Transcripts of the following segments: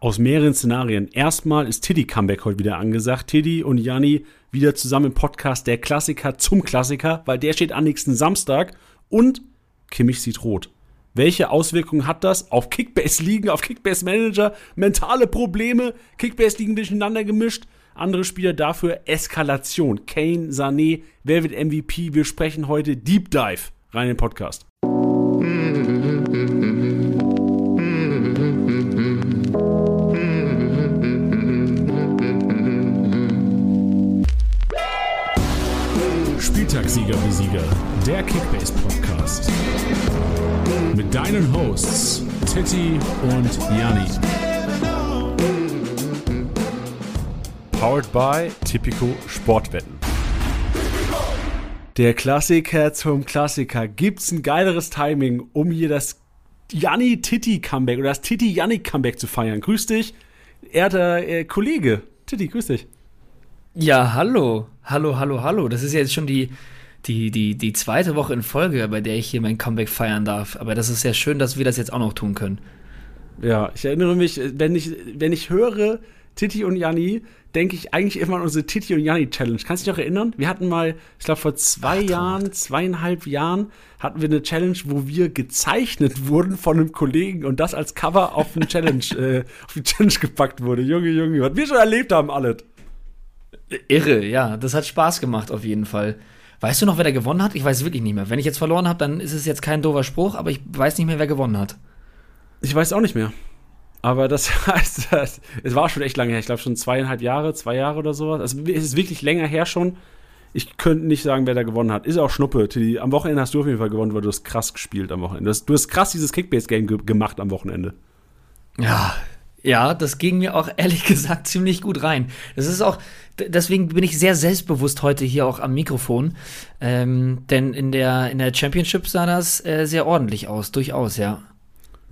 aus mehreren Szenarien. Erstmal ist Tiddy Comeback heute wieder angesagt. Tiddy und Janni wieder zusammen im Podcast Der Klassiker zum Klassiker, weil der steht am nächsten Samstag. Und Kimmich sieht rot. Welche Auswirkungen hat das auf Kickbase-Ligen, auf Kickbase-Manager? Mentale Probleme, Kickbase-Ligen durcheinander gemischt. Andere Spieler dafür Eskalation. Kane, Sané, wer wird MVP? Wir sprechen heute Deep Dive rein in den Podcast. Spieltagssieger Besieger, der Kickbase Podcast. Mit deinen Hosts Titti und Janni. Powered by Tipico Sportwetten. Der Klassiker zum Klassiker. Gibt's ein geileres Timing, um hier das Janni Titti Comeback oder das Titti Janni Comeback zu feiern? Grüß dich, ehrter äh, Kollege. Titti, grüß dich. Ja, hallo. Hallo, hallo, hallo. Das ist jetzt schon die, die, die, die zweite Woche in Folge, bei der ich hier mein Comeback feiern darf. Aber das ist sehr schön, dass wir das jetzt auch noch tun können. Ja, ich erinnere mich, wenn ich, wenn ich höre Titi und Janni, denke ich eigentlich immer an unsere Titi und Janni Challenge. Kannst du dich noch erinnern? Wir hatten mal, ich glaube vor zwei Ach, Jahren, zweieinhalb Jahren, hatten wir eine Challenge, wo wir gezeichnet wurden von einem Kollegen und das als Cover auf eine Challenge, äh, auf die Challenge gepackt wurde. Junge, Junge, was wir schon erlebt haben, alles. Irre, ja, das hat Spaß gemacht auf jeden Fall. Weißt du noch, wer da gewonnen hat? Ich weiß wirklich nicht mehr. Wenn ich jetzt verloren habe, dann ist es jetzt kein doofer Spruch, aber ich weiß nicht mehr, wer gewonnen hat. Ich weiß auch nicht mehr. Aber das heißt, es war schon echt lange her. Ich glaube schon zweieinhalb Jahre, zwei Jahre oder sowas. Also es ist wirklich länger her schon. Ich könnte nicht sagen, wer da gewonnen hat. Ist auch Schnuppe. Am Wochenende hast du auf jeden Fall gewonnen, weil du hast krass gespielt am Wochenende. Du hast, du hast krass dieses Kickbase-Game ge gemacht am Wochenende. Ja, ja, das ging mir auch ehrlich gesagt ziemlich gut rein. Das ist auch, deswegen bin ich sehr selbstbewusst heute hier auch am Mikrofon. Ähm, denn in der, in der Championship sah das äh, sehr ordentlich aus, durchaus, ja.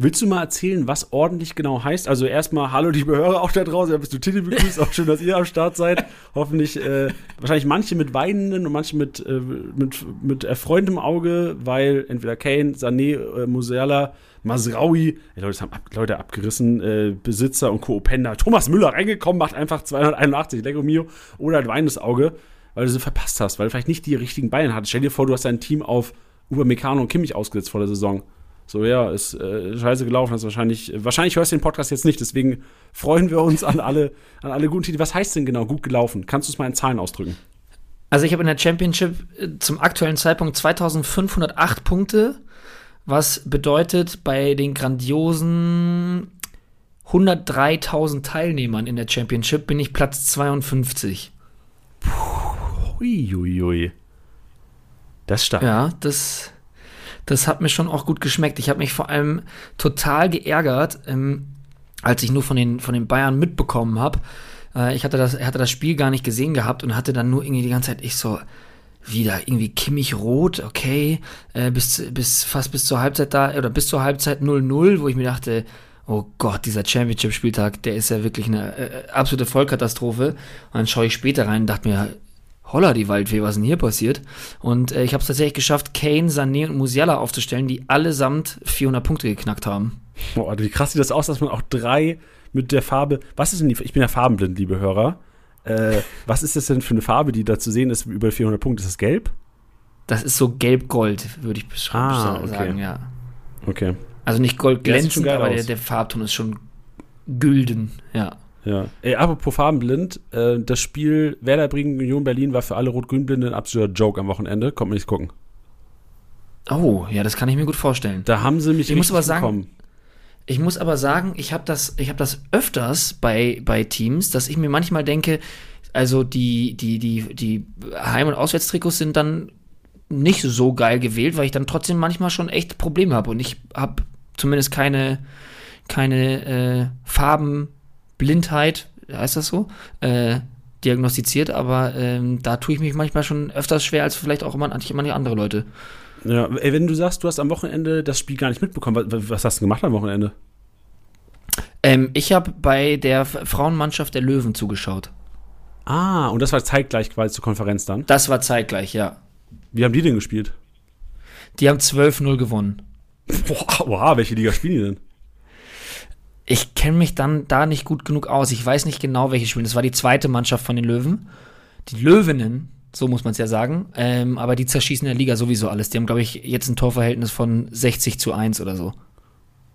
Willst du mal erzählen, was ordentlich genau heißt? Also erstmal, hallo liebe Hörer auch da draußen, ja, bist du Titel begrüßt, auch schön, dass ihr am Start seid. Hoffentlich, äh, wahrscheinlich manche mit weinenden und manche mit, äh, mit, mit erfreuendem Auge, weil entweder Kane, Sané, äh, Musiala Masraui, die Leute haben ab, Leute abgerissen, äh, Besitzer und Co-Opender. Thomas Müller reingekommen, macht einfach 281, Lego Mio, oder ein weinendes Auge, weil du sie verpasst hast, weil du vielleicht nicht die richtigen Beine hattest. Stell dir vor, du hast dein Team auf Upamecano und Kimmich ausgesetzt vor der Saison. So, ja, ist äh, scheiße gelaufen. Hast wahrscheinlich, wahrscheinlich hörst du den Podcast jetzt nicht, deswegen freuen wir uns an alle, an alle guten Titel. Was heißt denn genau gut gelaufen? Kannst du es mal in Zahlen ausdrücken? Also ich habe in der Championship äh, zum aktuellen Zeitpunkt 2508 Punkte was bedeutet bei den grandiosen 103.000 Teilnehmern in der Championship bin ich Platz 52. Uiuiui. Das ist stark. Ja, das, das hat mir schon auch gut geschmeckt. Ich habe mich vor allem total geärgert, ähm, als ich nur von den, von den Bayern mitbekommen habe. Äh, ich hatte das, hatte das Spiel gar nicht gesehen gehabt und hatte dann nur irgendwie die ganze Zeit, ich so, wieder irgendwie Kimmich rot, okay, äh, bis, bis fast bis zur Halbzeit da, oder bis zur Halbzeit 0-0, wo ich mir dachte, oh Gott, dieser Championship-Spieltag, der ist ja wirklich eine äh, absolute Vollkatastrophe. Und dann schaue ich später rein und dachte mir, holla die Waldfee, was denn hier passiert? Und äh, ich habe es tatsächlich geschafft, Kane, Sané und Musiala aufzustellen, die allesamt 400 Punkte geknackt haben. Boah, wie krass sieht das aus, dass man auch drei mit der Farbe, was ist denn die, ich bin ja farbenblind, liebe Hörer, äh, was ist das denn für eine Farbe, die da zu sehen ist über 400 Punkte? Ist das gelb? Das ist so gelb-gold, würde ich beschreiben, ah, okay. sagen, ja. Okay. Also nicht gold glänzend, aber der, der, Farbton ist schon gülden, ja. Ja. Ey, apropos farbenblind, äh, das Spiel Werder Bremen Union Berlin war für alle Rot-Grün-Blinde ein absoluter Joke am Wochenende. Kommt mir nicht gucken. Oh, ja, das kann ich mir gut vorstellen. Da haben sie mich ich muss aber sagen, bekommen. Ich muss aber sagen, ich habe das, hab das öfters bei, bei Teams, dass ich mir manchmal denke, also die, die, die, die Heim- und Auswärtstrikots sind dann nicht so geil gewählt, weil ich dann trotzdem manchmal schon echt Probleme habe. Und ich habe zumindest keine, keine äh, Farbenblindheit, heißt das so, äh, diagnostiziert, aber ähm, da tue ich mich manchmal schon öfters schwer als vielleicht auch immer manche andere Leute. Ja, ey, wenn du sagst, du hast am Wochenende das Spiel gar nicht mitbekommen, was, was hast du gemacht am Wochenende? Ähm, ich habe bei der Frauenmannschaft der Löwen zugeschaut. Ah, und das war zeitgleich quasi zur Konferenz dann? Das war zeitgleich, ja. Wie haben die denn gespielt? Die haben 12-0 gewonnen. Boah, wow, welche Liga spielen die denn? ich kenne mich dann da nicht gut genug aus. Ich weiß nicht genau, welche spielen. Das war die zweite Mannschaft von den Löwen. Die Löwinnen, so muss man es ja sagen. Ähm, aber die zerschießen in der Liga sowieso alles. Die haben, glaube ich, jetzt ein Torverhältnis von 60 zu 1 oder so.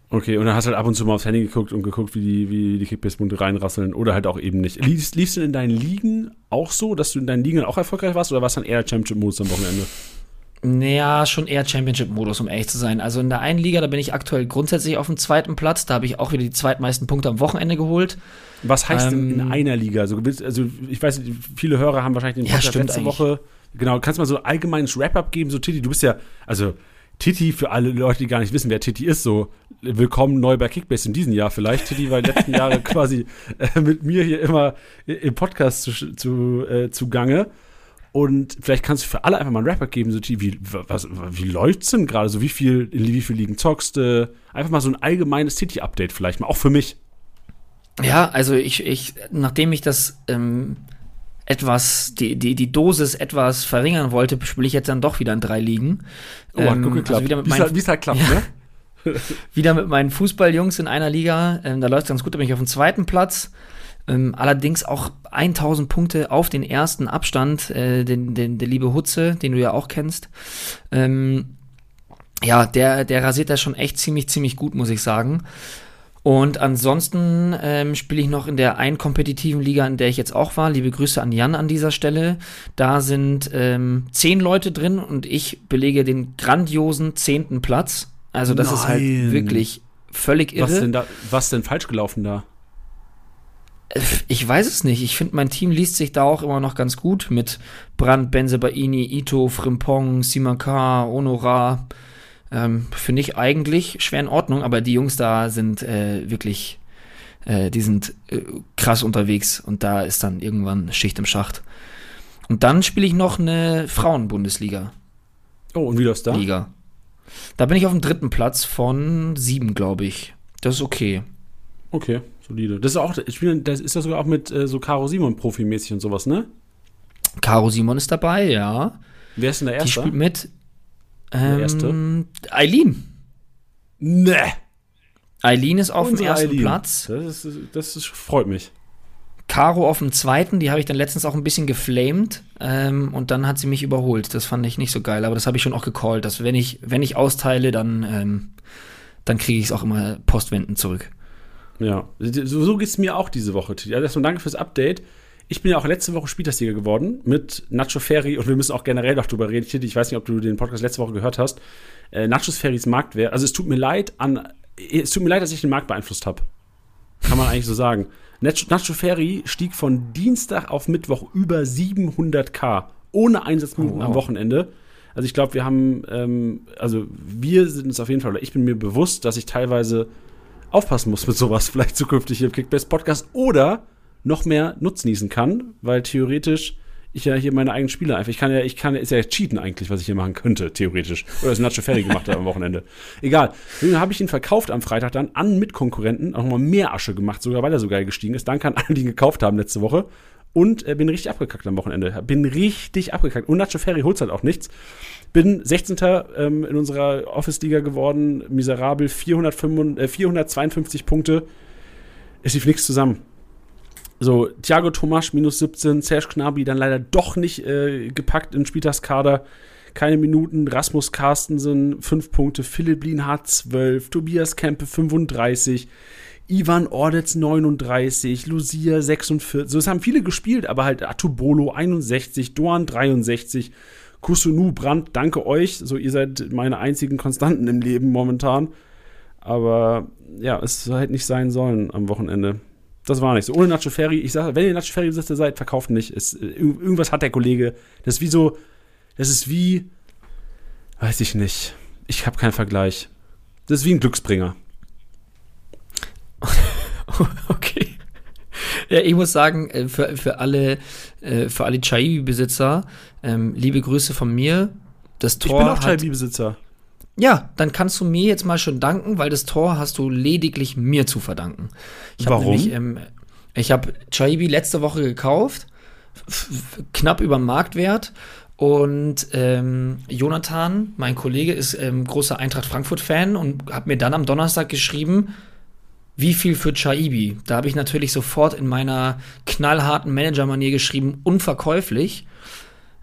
Okay, und dann hast du halt ab und zu mal aufs Handy geguckt und geguckt, wie die, wie die Kickbase-Punkte reinrasseln oder halt auch eben nicht. Liefst, du in deinen Ligen auch so, dass du in deinen Ligen auch erfolgreich warst oder warst dann eher Championship-Modus am Wochenende? Naja, schon eher Championship-Modus, um ehrlich zu sein. Also in der einen Liga, da bin ich aktuell grundsätzlich auf dem zweiten Platz. Da habe ich auch wieder die zweitmeisten Punkte am Wochenende geholt. Was heißt Ähm, denn in einer Liga? Also, also ich weiß, viele Hörer haben wahrscheinlich den Ja, Podcast stimmt letzte eigentlich. Woche. Genau, kannst du mal so ein allgemeines Wrap-up geben? So, Titi, du bist ja, also Titi, für alle Leute, die gar nicht wissen, wer Titi ist, so willkommen neu bei Kickbase in diesem Jahr vielleicht. Titi war die letzten Jahre quasi äh, mit mir hier immer im Podcast zu, zu, äh, zugange. Und vielleicht kannst du für alle einfach mal ein Wrap-up geben, so wie, was, wie läuft's denn gerade? So wie viel, in wie viel Ligen zockst du? Einfach mal so ein allgemeines Titi-Update vielleicht mal, auch für mich. Ja, also ich, ich nachdem ich das ähm, etwas, die, die, die Dosis etwas verringern wollte, spiele ich jetzt dann doch wieder in drei Ligen. Oh, hat Ähm, gut geklappt. also wieder mit Wie es meinen- halt, wie's halt klappt, Ja. ne? wieder mit meinen Fußballjungs in einer Liga. Ähm, da läuft ganz gut, da bin ich auf dem zweiten Platz. Ähm, allerdings auch 1000 Punkte auf den ersten Abstand, äh, den, den, der liebe Hutze, den du ja auch kennst. Ähm, ja, der, der rasiert da schon echt ziemlich, ziemlich gut, muss ich sagen. Und ansonsten ähm, spiele ich noch in der einen kompetitiven Liga, in der ich jetzt auch war. Liebe Grüße an Jan an dieser Stelle. Da sind ähm, zehn Leute drin und ich belege den grandiosen zehnten Platz. Also das ist halt Nein. wirklich völlig irre. Was denn, da, was denn falsch gelaufen da? Ich weiß es nicht. Ich finde, mein Team liest sich da auch immer noch ganz gut mit Brandt, Benzebaini, Ito, Frimpong, Simakar, Honora. Ähm, finde ich eigentlich schwer in Ordnung, aber die Jungs da sind äh, wirklich, äh, die sind äh, krass unterwegs und da ist dann irgendwann Schicht im Schacht. Und dann spiele ich noch eine Frauenbundesliga. Oh, und wie läuft's da? Liga. Da bin ich auf dem dritten Platz von sieben, glaube ich. Das ist okay. Okay, solide. Das ist auch, das ist ja sogar auch mit äh, so Caro Simon profimäßig und sowas, ne? Caro Simon ist dabei, ja. Wer ist denn der Die Erste? spielt mit. Der Erste? Ähm, Eileen. Ne! Eileen ist auf dem Unsere ersten Eileen. Platz. Das, ist, das ist, freut mich. Caro auf dem zweiten. Die habe ich dann letztens auch ein bisschen geflamed. Ähm, und dann hat sie mich überholt. Das fand ich nicht so geil. Aber das habe ich schon auch gecallt, dass wenn ich, wenn ich austeile, dann, ähm, dann kriege ich es auch immer postwendend zurück. Ja, so, so geht's mir auch diese Woche. Also erstmal danke fürs Update. Ich bin ja auch letzte Woche Spieltagssieger geworden mit Nacho Ferry und wir müssen auch generell noch drüber reden. Titi, Ich weiß nicht, ob du den Podcast letzte Woche gehört hast. Äh, Nachos Ferrys Marktwert. Also es tut mir leid an, es tut mir leid, dass ich den Markt beeinflusst habe. Kann man eigentlich so sagen. Nacho, Nacho Ferry stieg von Dienstag auf Mittwoch über 700k ohne Einsatzminuten Oh, wow. am Wochenende. Also ich glaube, wir haben, ähm, also wir sind es auf jeden Fall, oder ich bin mir bewusst, dass ich teilweise aufpassen muss mit sowas, vielleicht zukünftig hier im Kickbase Podcast oder noch mehr nutznießen kann, weil theoretisch ich ja hier meine eigenen Spiele einfach, ich kann ja, ich kann, ist ja cheaten eigentlich, was ich hier machen könnte, theoretisch. Oder das Nacho Ferry gemacht hat am Wochenende. Egal. Dann habe ich ihn verkauft am Freitag dann an Mitkonkurrenten, auch nochmal mehr Asche gemacht, sogar weil er so geil gestiegen ist. Danke an alle, die ihn gekauft haben letzte Woche. Und äh, bin richtig abgekackt am Wochenende. Bin richtig abgekackt. Und Nacho Ferry holt halt auch nichts. Bin 16. Ähm, in unserer Office-Liga geworden, miserabel, 455, äh, 452 Punkte. Es lief nichts zusammen. So, Thiago Tomasch minus 17, Serge Gnabry dann leider doch nicht äh, gepackt in Spieltagskader. Keine Minuten. Rasmus Carstensen 5 Punkte, Philipp Lienhardt 12, Tobias Kempe 35, Ivan Ordetz 39, Lucia 46. So, es haben viele gespielt, aber halt Atubolo 61, Doan 63, Kusunu Brandt, danke euch. So, ihr seid meine einzigen Konstanten im Leben momentan. Aber ja, es hätte nicht sein sollen am Wochenende. Das war nicht so. Ohne Nacho Ferry, ich sage, wenn ihr Nacho Ferry Besitzer seid, verkauft nicht. Es, äh, irg- irgendwas hat der Kollege. Das ist wie so, das ist wie, weiß ich nicht. Ich habe keinen Vergleich. Das ist wie ein Glücksbringer. Okay. Ja, ich muss sagen, äh, für, für alle, äh, für alle Chaibi-Besitzer, ähm, liebe Grüße von mir. Das Ich Tor bin auch Chaibi-Besitzer. Ja, dann kannst du mir jetzt mal schon danken, weil das Tor hast du lediglich mir zu verdanken. Ich hab Warum? Nämlich, ähm, ich habe Chaibi letzte Woche gekauft, knapp über dem Marktwert. Und ähm, Jonathan, mein Kollege, ist ähm, großer Eintracht Frankfurt-Fan und hat mir dann am Donnerstag geschrieben, wie viel für Chaibi? Da habe ich natürlich sofort in meiner knallharten Manager-Manier geschrieben, unverkäuflich.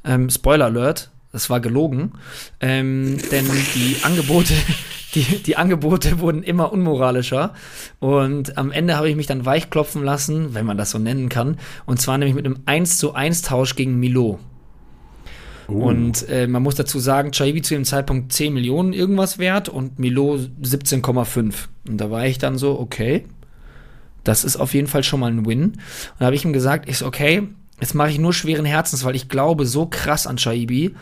Ähm, Spoiler Alert, das war gelogen. Ähm, denn die Angebote, die, die Angebote wurden immer unmoralischer. Und am Ende habe ich mich dann weichklopfen lassen, wenn man das so nennen kann. Und zwar nämlich mit einem 1 zu 1 Tausch gegen Milo. Oh. Und äh, man muss dazu sagen, Chaibi zu dem Zeitpunkt 10 Millionen irgendwas wert und Milo 17,5. Und da war ich dann so, okay, das ist auf jeden Fall schon mal ein Win. Und da habe ich ihm gesagt, so, okay, jetzt mache ich nur schweren Herzens, weil ich glaube so krass an Chaibi.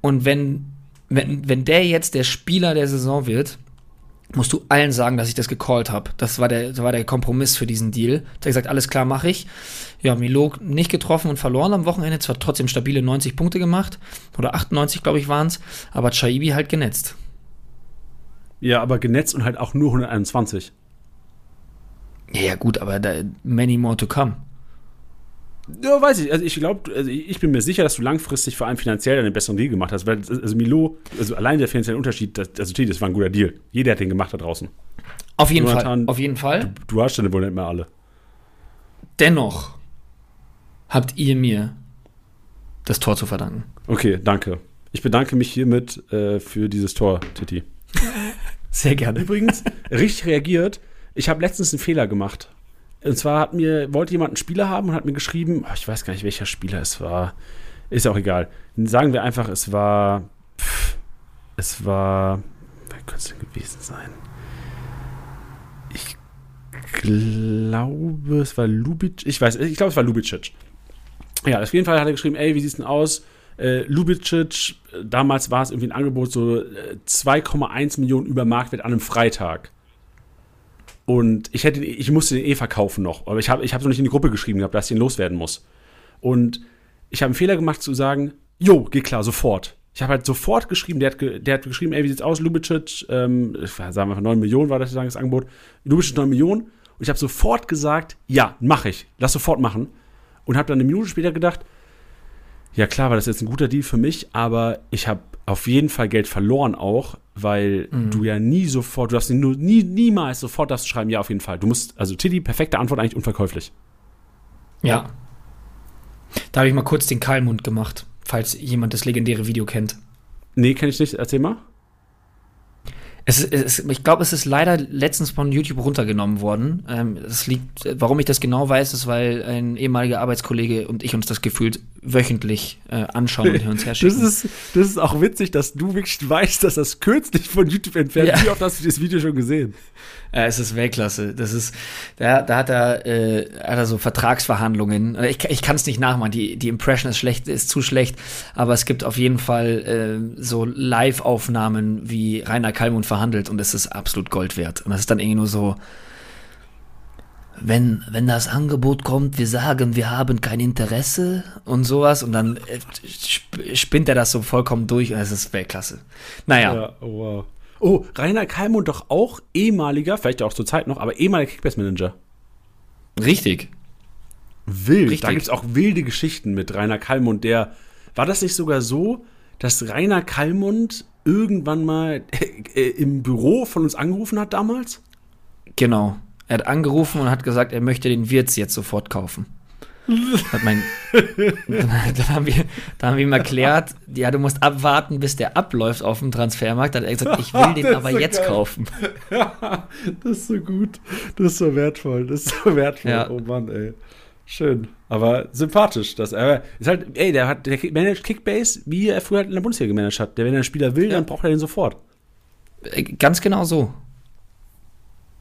Und wenn, wenn, wenn der jetzt der Spieler der Saison wird, musst du allen sagen, dass ich das gecallt habe. Das war der, das war der Kompromiss für diesen Deal. Da gesagt, alles klar, mache ich. Ja, Milo nicht getroffen und verloren am Wochenende, zwar trotzdem stabile 90 Punkte gemacht, oder 98, glaube ich, waren es, aber Chaibi halt genetzt. Ja, aber genetzt und halt auch nur 121. Ja, ja, gut, aber da, many more to come. Ja, weiß ich. Also ich glaube, also ich bin mir sicher, dass du langfristig vor allem finanziell einen besseren Deal gemacht hast. Weil, also Milo, also allein der finanzielle Unterschied, das, also das war ein guter Deal. Jeder hat den gemacht da draußen. Auf jeden Jonathan, Fall. Auf jeden Fall. Du, du hast den wohl nicht mehr alle. Dennoch habt ihr mir das Tor zu verdanken. Okay, danke. Ich bedanke mich hiermit äh, für dieses Tor, Titi. Sehr gerne. Übrigens, richtig reagiert. Ich habe letztens einen Fehler gemacht. Und zwar hat mir, wollte jemand einen Spieler haben und hat mir geschrieben, oh, ich weiß gar nicht, welcher Spieler es war. Ist auch egal. Sagen wir einfach, es war. Pff, es war. Wer könnte es denn gewesen sein? Ich glaube, es war Lubicic. Ich weiß, ich glaube, es war Lubicic. Ja, auf jeden Fall hat er geschrieben, ey, wie sieht's denn aus? Äh, Lubicic, damals war es irgendwie ein Angebot so äh, 2,1 Millionen über Marktwert an einem Freitag. Und ich hätte, ich musste den eh verkaufen noch, aber ich habe ich hab noch nicht in die Gruppe geschrieben gehabt, dass ich ihn loswerden muss. Und ich habe einen Fehler gemacht zu sagen, jo, geht klar, sofort. Ich habe halt sofort geschrieben, der hat, ge, der hat geschrieben, ey, wie sieht's aus, Lubicic, ähm, sagen wir mal 9 Millionen war das, das Angebot, Lubicic 9 Millionen. Und ich habe sofort gesagt, ja, mache ich, lass sofort machen. Und habe dann eine Minute später gedacht, ja klar, war das jetzt ein guter Deal für mich, aber ich habe auf jeden Fall Geld verloren auch, weil mhm. du ja nie sofort, du darfst nur, nie, niemals sofort das schreiben, ja, auf jeden Fall. Du musst, also Tiddy, perfekte Antwort, eigentlich unverkäuflich. Ja. Da habe ich mal kurz den Keilmund gemacht, falls jemand das legendäre Video kennt. Nee, kenne ich nicht. Erzähl mal. Es, es, ich glaube, es ist leider letztens von YouTube runtergenommen worden. Ähm, es liegt, warum ich das genau weiß, ist, weil ein ehemaliger Arbeitskollege und ich uns das gefühlt wöchentlich äh, anschauen und hin und her schicken. Das ist, das ist auch witzig, dass du wirklich weißt, dass das kürzlich von YouTube entfernt ist. Ja. Wie oft hast du das Video schon gesehen? Ja, es ist Weltklasse. Das ist, da, da hat er, äh, hat er so Vertragsverhandlungen. Ich, ich kann es nicht nachmachen. Die, die Impression ist schlecht, ist zu schlecht. Aber es gibt auf jeden Fall äh, so Live-Aufnahmen, wie Rainer Kallmund verhandelt und es ist absolut Gold wert. Und das ist dann irgendwie nur so, wenn, wenn das Angebot kommt, wir sagen, wir haben kein Interesse und sowas und dann äh, spinnt er das so vollkommen durch und es ist Weltklasse. Naja. Ja, oh, wow. Oh, Rainer Kalmund doch auch ehemaliger, vielleicht auch zur Zeit noch, aber ehemaliger Kickbase-Manager. Richtig. Wild. Richtig. Da gibt es auch wilde Geschichten mit Rainer Kalmund, der. War das nicht sogar so, dass Rainer Kalmund irgendwann mal äh, im Büro von uns angerufen hat damals? Genau. Er hat angerufen und hat gesagt, er möchte den Wirts jetzt sofort kaufen. Hat mein, dann, haben wir, dann haben wir ihm erklärt, ja, du musst abwarten, bis der abläuft auf dem Transfermarkt. Dann hat er gesagt, ich will den aber so jetzt geil. kaufen. Ja, das ist so gut. Das ist so wertvoll. Das ist so wertvoll. Ja. Oh Mann, ey. Schön. Aber sympathisch. Das, aber ist halt, ey, der hat, der managt Kickbase, wie er früher halt in der Bundesliga gemanagt hat. Der, wenn er einen Spieler will, ja. dann braucht er den sofort. Äh, ganz genau so.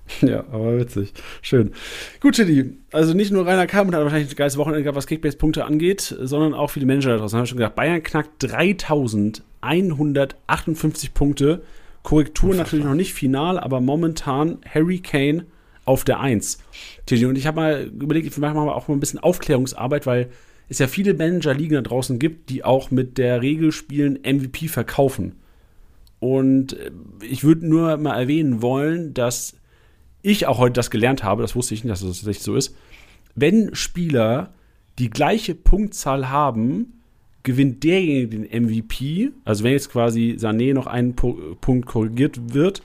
Ja, aber witzig. Schön. Gut, Chili. Also nicht nur Rainer Kalmund hat wahrscheinlich ein geiles Wochenende gehabt, was Kickbase-Punkte angeht, sondern auch viele Manager da draußen. Haben wir schon gesagt, Bayern knackt 3158 Punkte. Korrektur natürlich noch nicht final, aber momentan Harry Kane auf der 1. Chili. Und ich habe mal überlegt, wir machen mal auch mal ein bisschen Aufklärungsarbeit, weil es ja viele Manager-Ligen da draußen gibt, die auch mit der Regel spielen MVP verkaufen. Und äh, ich würde nur mal erwähnen wollen, dass ich auch heute das gelernt habe, das wusste ich nicht, dass das tatsächlich so ist. Wenn Spieler die gleiche Punktzahl haben, gewinnt derjenige den MVP. Also wenn jetzt quasi Sané noch einen Punkt korrigiert wird,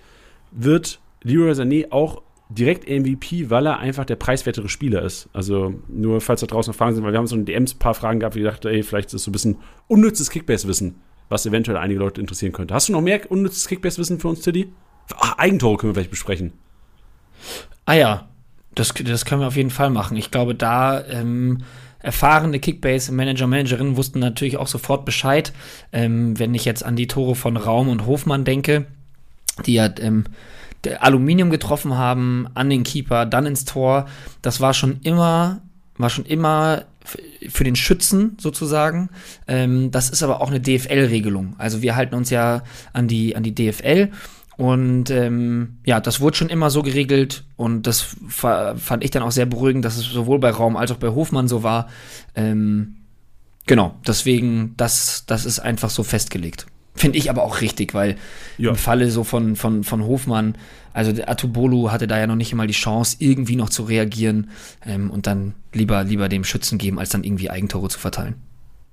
wird Leroy Sané auch direkt MVP, weil er einfach der preiswertere Spieler ist. Also nur falls da draußen noch Fragen sind, weil wir haben so in DMs ein paar Fragen gehabt, wie gesagt, ey, vielleicht ist das so ein bisschen unnützes Kickbase-Wissen, was eventuell einige Leute interessieren könnte. Hast du noch mehr unnützes Kickbase-Wissen für uns, Tiddy? Ach, Eigentore können wir vielleicht besprechen. Ah ja, das, das können wir auf jeden Fall machen. Ich glaube, da ähm, erfahrene Kickbase-Manager, Managerinnen wussten natürlich auch sofort Bescheid. Ähm, wenn ich jetzt an die Tore von Raum und Hofmann denke, die ja ähm, Aluminium getroffen haben, an den Keeper, dann ins Tor, das war schon immer, war schon immer für den Schützen sozusagen. Ähm, das ist aber auch eine DFL-Regelung. Also wir halten uns ja an die, an die DFL und ähm, ja, das wurde schon immer so geregelt und das fand ich dann auch sehr beruhigend, dass es sowohl bei Raum als auch bei Hofmann so war. Ähm, genau, deswegen, das, das ist einfach so festgelegt. Finde ich aber auch richtig, weil ja. im Falle so von, von, von Hofmann, also der Atubolu hatte da ja noch nicht einmal die Chance, irgendwie noch zu reagieren ähm, und dann lieber, lieber dem Schützen geben, als dann irgendwie Eigentore zu verteilen.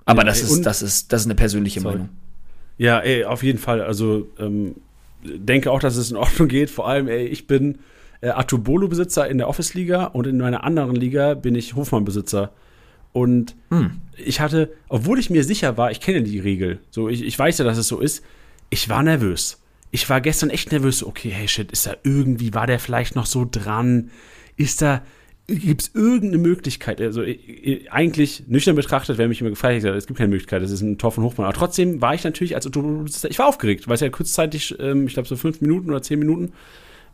Aber ja, das, ey, ist, das, ist, das ist eine persönliche sorry. Meinung. Ja, ey, auf jeden Fall. Also ähm, denke auch, dass es in Ordnung geht. Vor allem, ey, ich bin äh, Atubolo-Besitzer in der Office-Liga und in meiner anderen Liga bin ich Hofmann-Besitzer. Und hm. ich hatte, obwohl ich mir sicher war, ich kenne die Regel, so ich, ich weiß ja, dass es so ist, ich war nervös. Ich war gestern echt nervös. Okay, hey shit, ist da irgendwie, war der vielleicht noch so dran? Ist da, gibt es irgendeine Möglichkeit? Also eigentlich nüchtern betrachtet, wer mich immer gefragt hat, es gibt keine Möglichkeit, das ist ein Tor von Hochmann. Aber trotzdem war ich natürlich als ich war aufgeregt, weil es ja kurzzeitig, ähm, ich glaube so fünf Minuten oder zehn Minuten,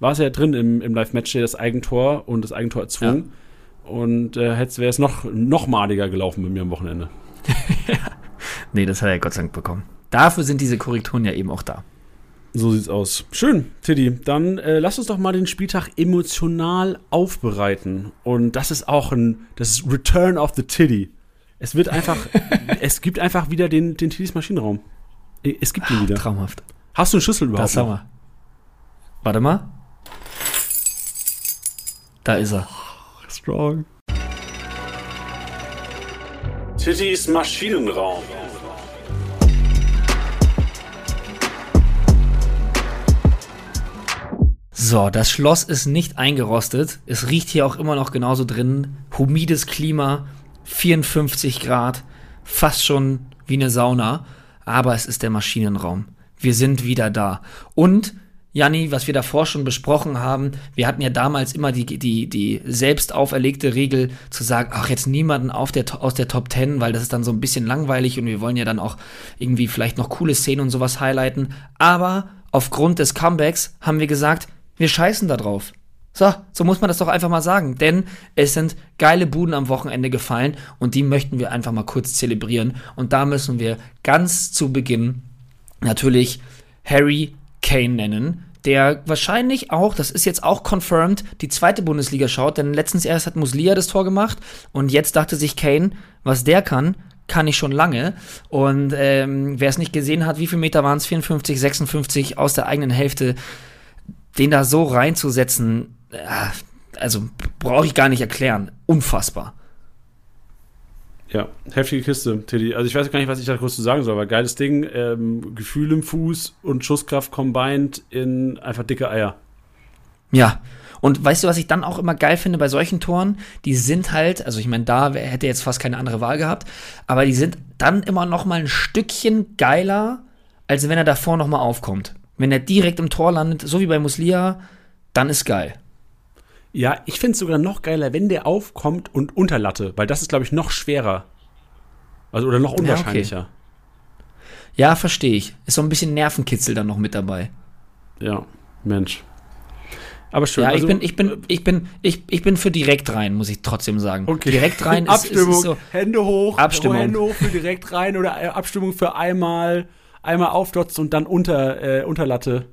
war es ja drin im, im Live-Match das Eigentor und das Eigentor erzwungen. Ja. Und äh, wäre es noch, noch maliger gelaufen bei mir am Wochenende. nee, das hat er Gott sei Dank bekommen. Dafür sind diese Korrekturen ja eben auch da. So sieht's aus. Schön, Tiddy. Dann äh, lass uns doch mal den Spieltag emotional aufbereiten. Und das ist auch ein, das ist Return of the Tiddy. Es wird einfach, es gibt einfach wieder den, den Tiddys Maschinenraum. Es gibt ihn wieder. Traumhaft. Hast du einen Schlüssel überhaupt? Das haben wir. Warte mal. Da ist er. Strong. Tiddys Maschinenraum. So, das Schloss ist nicht eingerostet. Es riecht hier auch immer noch genauso drin. Humides Klima, 54 Grad, fast schon wie eine Sauna. Aber es ist der Maschinenraum. Wir sind wieder da. Und, Janni, was wir davor schon besprochen haben, wir hatten ja damals immer die, die, die selbst auferlegte Regel zu sagen, ach, jetzt niemanden auf der, aus der Top 10, weil das ist dann so ein bisschen langweilig und wir wollen ja dann auch irgendwie vielleicht noch coole Szenen und sowas highlighten. Aber aufgrund des Comebacks haben wir gesagt, wir scheißen da drauf. So, so muss man das doch einfach mal sagen. Denn es sind geile Buden am Wochenende gefallen und die möchten wir einfach mal kurz zelebrieren. Und da müssen wir ganz zu Beginn natürlich Harry Kane nennen, der wahrscheinlich auch, das ist jetzt auch confirmed, die zweite Bundesliga schaut, denn letztens erst hat Muslia das Tor gemacht und jetzt dachte sich Kane, was der kann, kann ich schon lange. Und ähm, wer es nicht gesehen hat, wie viele Meter waren es? 54, 56 aus der eigenen Hälfte den da so reinzusetzen, also brauche ich gar nicht erklären. Unfassbar. Ja, heftige Kiste, Teddy. Also ich weiß gar nicht, was ich da groß zu sagen soll, aber geiles Ding, ähm, Gefühl im Fuß und Schusskraft combined in einfach dicke Eier. Ja, und weißt du, was ich dann auch immer geil finde bei solchen Toren? Die sind halt, also ich meine, da hätte jetzt fast keine andere Wahl gehabt, aber die sind dann immer noch mal ein Stückchen geiler, als wenn er davor noch mal aufkommt. Wenn er direkt im Tor landet, so wie bei Muslia, dann ist geil. Ja, ich finde es sogar noch geiler, wenn der aufkommt und Unterlatte, weil das ist, glaube ich, noch schwerer. Also, oder noch unwahrscheinlicher. Ja, okay. ja verstehe ich. Ist so ein bisschen Nervenkitzel dann noch mit dabei. Ja, Mensch. Aber schön. Ja, also, ich bin, ich bin, ich bin, ich, ich bin für direkt rein, muss ich trotzdem sagen. Okay. Direkt rein ist, Abstimmung, ist, ist so. Hände hoch, Abstimmung. Hände hoch für direkt rein oder äh, Abstimmung für einmal einmal aufdotzt und dann unter, äh, Unterlatte.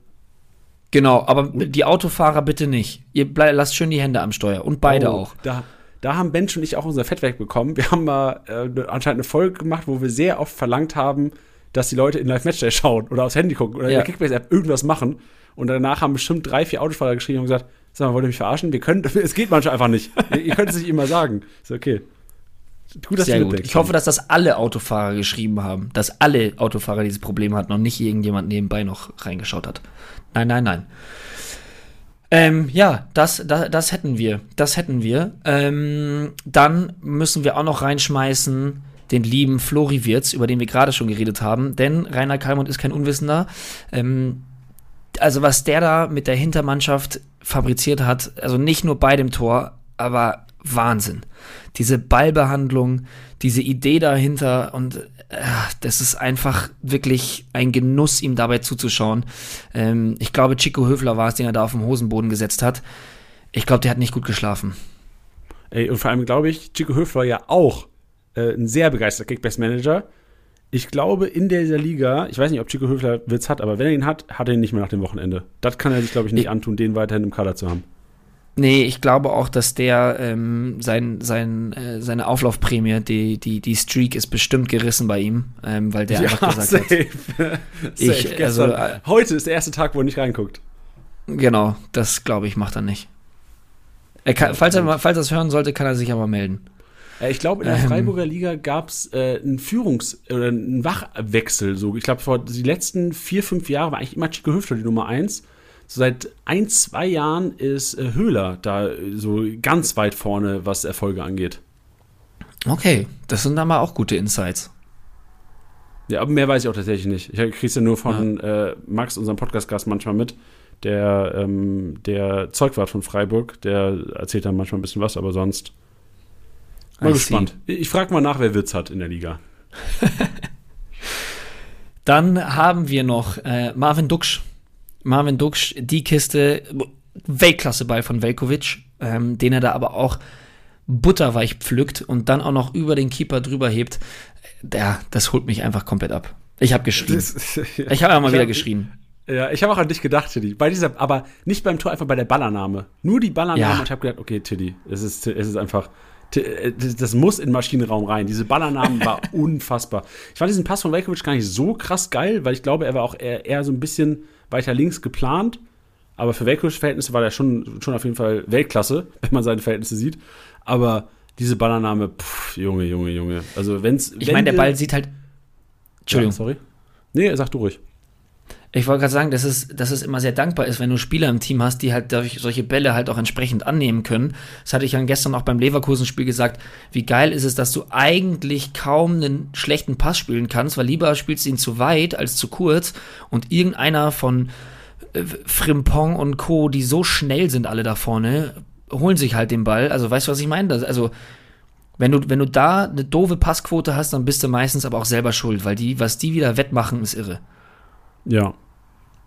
Genau, aber die Autofahrer bitte nicht. Ihr lasst schön die Hände am Steuer und beide oh, auch. Da, da haben Bench und ich auch unser Fett wegbekommen. Wir haben mal äh, anscheinend eine Folge gemacht, wo wir sehr oft verlangt haben, dass die Leute in Live-Matchday schauen oder aufs Handy gucken oder ja. in der Kickbase-App irgendwas machen. Und danach haben bestimmt drei, vier Autofahrer geschrieben und gesagt, sag mal, wollt ihr mich verarschen? Wir können, es geht manchmal einfach nicht. ihr könnt es nicht immer sagen. Ist okay. Gut, dass Sehr gut. Ich hoffe, dass das alle Autofahrer geschrieben haben, dass alle Autofahrer dieses Problem hatten und nicht irgendjemand nebenbei noch reingeschaut hat. Nein, nein, nein. Ähm, ja, das, das, das hätten wir. Das hätten wir. Ähm, dann müssen wir auch noch reinschmeißen den lieben Flori Wirz, über den wir gerade schon geredet haben. Denn Rainer Kalmund ist kein Unwissender. Ähm, also was der da mit der Hintermannschaft fabriziert hat, also nicht nur bei dem Tor, aber Wahnsinn. Diese Ballbehandlung, diese Idee dahinter und das ist einfach wirklich ein Genuss, ihm dabei zuzuschauen. Ähm, ich glaube, Chico Höfler war es, den er da auf dem Hosenboden gesetzt hat. Ich glaube, der hat nicht gut geschlafen. Ey, und vor allem glaube ich, Chico Höfler ja auch äh, ein sehr begeisterter Kickbase-Manager. Ich glaube, in dieser Liga, ich weiß nicht, ob Chico Höfler Witz hat, aber wenn er ihn hat, hat er ihn nicht mehr nach dem Wochenende. Das kann er sich, glaube ich, nicht ich, antun, den weiterhin im Kader zu haben. Nee, ich glaube auch, dass der ähm, sein, sein, äh, seine Auflaufprämie, die, die, die Streak ist bestimmt gerissen bei ihm, ähm, weil der ja, einfach gesagt safe. hat. ich, safe. also, äh, Heute ist der erste Tag, wo er nicht reinguckt. Genau, das glaube ich, macht er nicht. Er kann, falls, er, falls er es hören sollte, kann er sich aber melden. Äh, ich glaube, in der ähm. Freiburger Liga gab es äh, einen Führungs- oder einen Wachwechsel. So. Ich glaube, vor die letzten vier, fünf Jahre war eigentlich immer Chico Höfler die Nummer eins. Seit ein, zwei Jahren ist äh, Höhler da äh, so ganz weit vorne, was Erfolge angeht. Okay, das sind dann mal auch gute Insights. Ja, aber mehr weiß ich auch tatsächlich nicht. Ich kriege es ja nur von ja. äh, Max, unserem Podcast-Gast, manchmal mit. Der, ähm, der Zeugwart von Freiburg, der erzählt dann manchmal ein bisschen was, aber sonst Mal I gespannt. See. Ich frage mal nach, wer Witz hat in der Liga. Dann haben wir noch äh, Marvin Duksch. Marvin Duksch, die Kiste, Weltklasseball von Velkovic, ähm, den er da aber auch butterweich pflückt und dann auch noch über den Keeper drüber hebt. Ja, das holt mich einfach komplett ab. Ich habe geschrien. Das, ja. Ich habe ja mal ich wieder hab, geschrien. Ja, ich habe auch an dich gedacht, Tiddy. Bei dieser, aber nicht beim Tor, einfach bei der Ballernahme. Nur die Ballernahme. Ja. Und ich habe gedacht, okay, Tiddy, es ist, es ist einfach äh, das muss in den Maschinenraum rein. Diese Ballernamen war unfassbar. Ich fand diesen Pass von Velkovic gar nicht so krass geil, weil ich glaube, er war auch eher, eher so ein bisschen weiter links geplant. Aber für Velkovic Verhältnisse war der schon, schon auf jeden Fall Weltklasse, wenn man seine Verhältnisse sieht. Aber diese Ballername, pff, Junge, Junge, Junge. Also wenn's. Ich meine, der Ball sieht halt. Entschuldigung. Ja, sorry. Nee, sag du ruhig. Ich wollte gerade sagen, dass es, dass es immer sehr dankbar ist, wenn du Spieler im Team hast, die halt solche Bälle halt auch entsprechend annehmen können. Das hatte ich ja gestern auch beim Leverkusen-Spiel gesagt. Wie geil ist es, dass du eigentlich kaum einen schlechten Pass spielen kannst, weil lieber spielst du ihn zu weit als zu kurz und irgendeiner von äh, Frimpong und Co., die so schnell sind alle da vorne, holen sich halt den Ball. Also weißt du, was ich meine? Das, also wenn du, wenn du da eine doofe Passquote hast, dann bist du meistens aber auch selber schuld, weil die, was die wieder wettmachen, ist irre. Ja,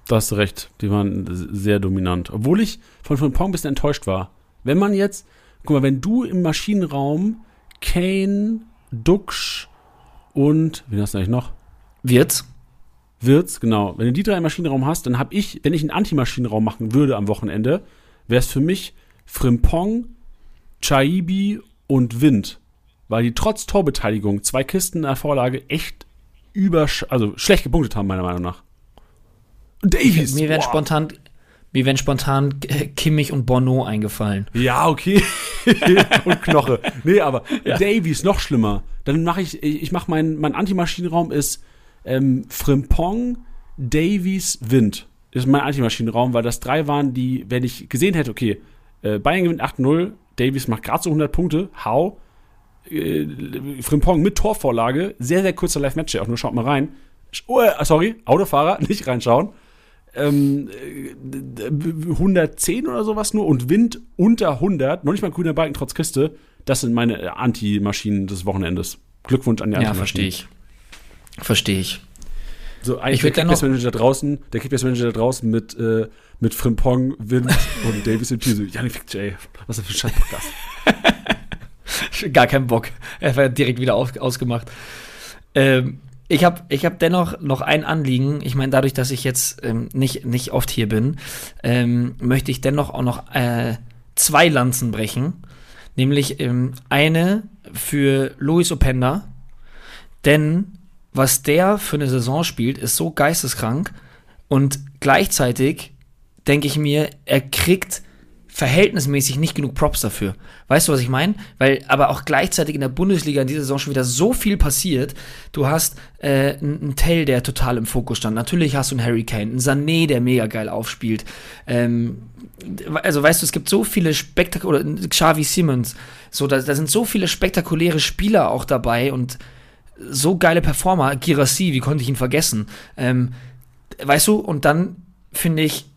da hast du recht. Die waren sehr dominant. Obwohl ich von von Pong ein bisschen enttäuscht war. Wenn man jetzt, guck mal, wenn du im Maschinenraum Kane, Duxch und, wen hast du eigentlich noch? Wirtz. Wirtz, genau. Wenn du die drei im Maschinenraum hast, dann habe ich, wenn ich einen Antimaschinenraum machen würde am Wochenende, wäre es für mich Frimpong, Chaibi und Wind. Weil die trotz Torbeteiligung zwei Kisten in der Vorlage echt über, also schlecht gepunktet haben, meiner Meinung nach. Davies. Mir wären spontan, mir wären spontan Kimmich und Bono eingefallen. Ja, okay. und Knoche. Nee, aber ja. Davies noch schlimmer. Dann mache ich, ich mache mein, mein Antimaschinenraum ist ähm, Frimpong, Davies, Wind. Ist mein Antimaschinenraum, weil das drei waren, die, wenn ich gesehen hätte, okay, äh, Bayern gewinnt 8-0, Davies macht gerade so 100 Punkte, hau. Äh, Frimpong mit Torvorlage, sehr, sehr kurzer Live-Match, auch nur schaut mal rein. Oh, äh, sorry, Autofahrer, nicht reinschauen ähm, 110 oder sowas nur und Wind unter 100, noch nicht mal grüner Balken trotz Kiste, das sind meine Anti-Maschinen des Wochenendes. Glückwunsch an die Anti-Maschinen. Ja, verstehe ich. Verstehe ich. So, eigentlich ich der Kickbase-Manager da draußen, der Kickbase-Manager da draußen mit, äh, mit Frimpong, Wind und Davis im Team. So, Janik Fick, ey, was ist das für ein Scheiß-Podcast? Gar keinen Bock. Er war direkt wieder auf, ausgemacht. Ähm, ich habe ich hab dennoch noch ein Anliegen. Ich meine, dadurch, dass ich jetzt ähm, nicht, nicht oft hier bin, ähm, möchte ich dennoch auch noch äh, zwei Lanzen brechen. Nämlich ähm, eine für Luis Openda. Denn was der für eine Saison spielt, ist so geisteskrank. Und gleichzeitig denke ich mir, er kriegt verhältnismäßig nicht genug Props dafür. Weißt du, was ich meine? Weil aber auch gleichzeitig in der Bundesliga in dieser Saison schon wieder so viel passiert. Du hast äh, einen Tell, der total im Fokus stand. Natürlich hast du einen Harry Kane, einen Sané, der mega geil aufspielt. Ähm, also weißt du, es gibt so viele spektakuläre, Xavi Simmons, so, da, da sind so viele spektakuläre Spieler auch dabei und so geile Performer. Girassi, wie konnte ich ihn vergessen? Ähm, weißt du, und dann finde ich,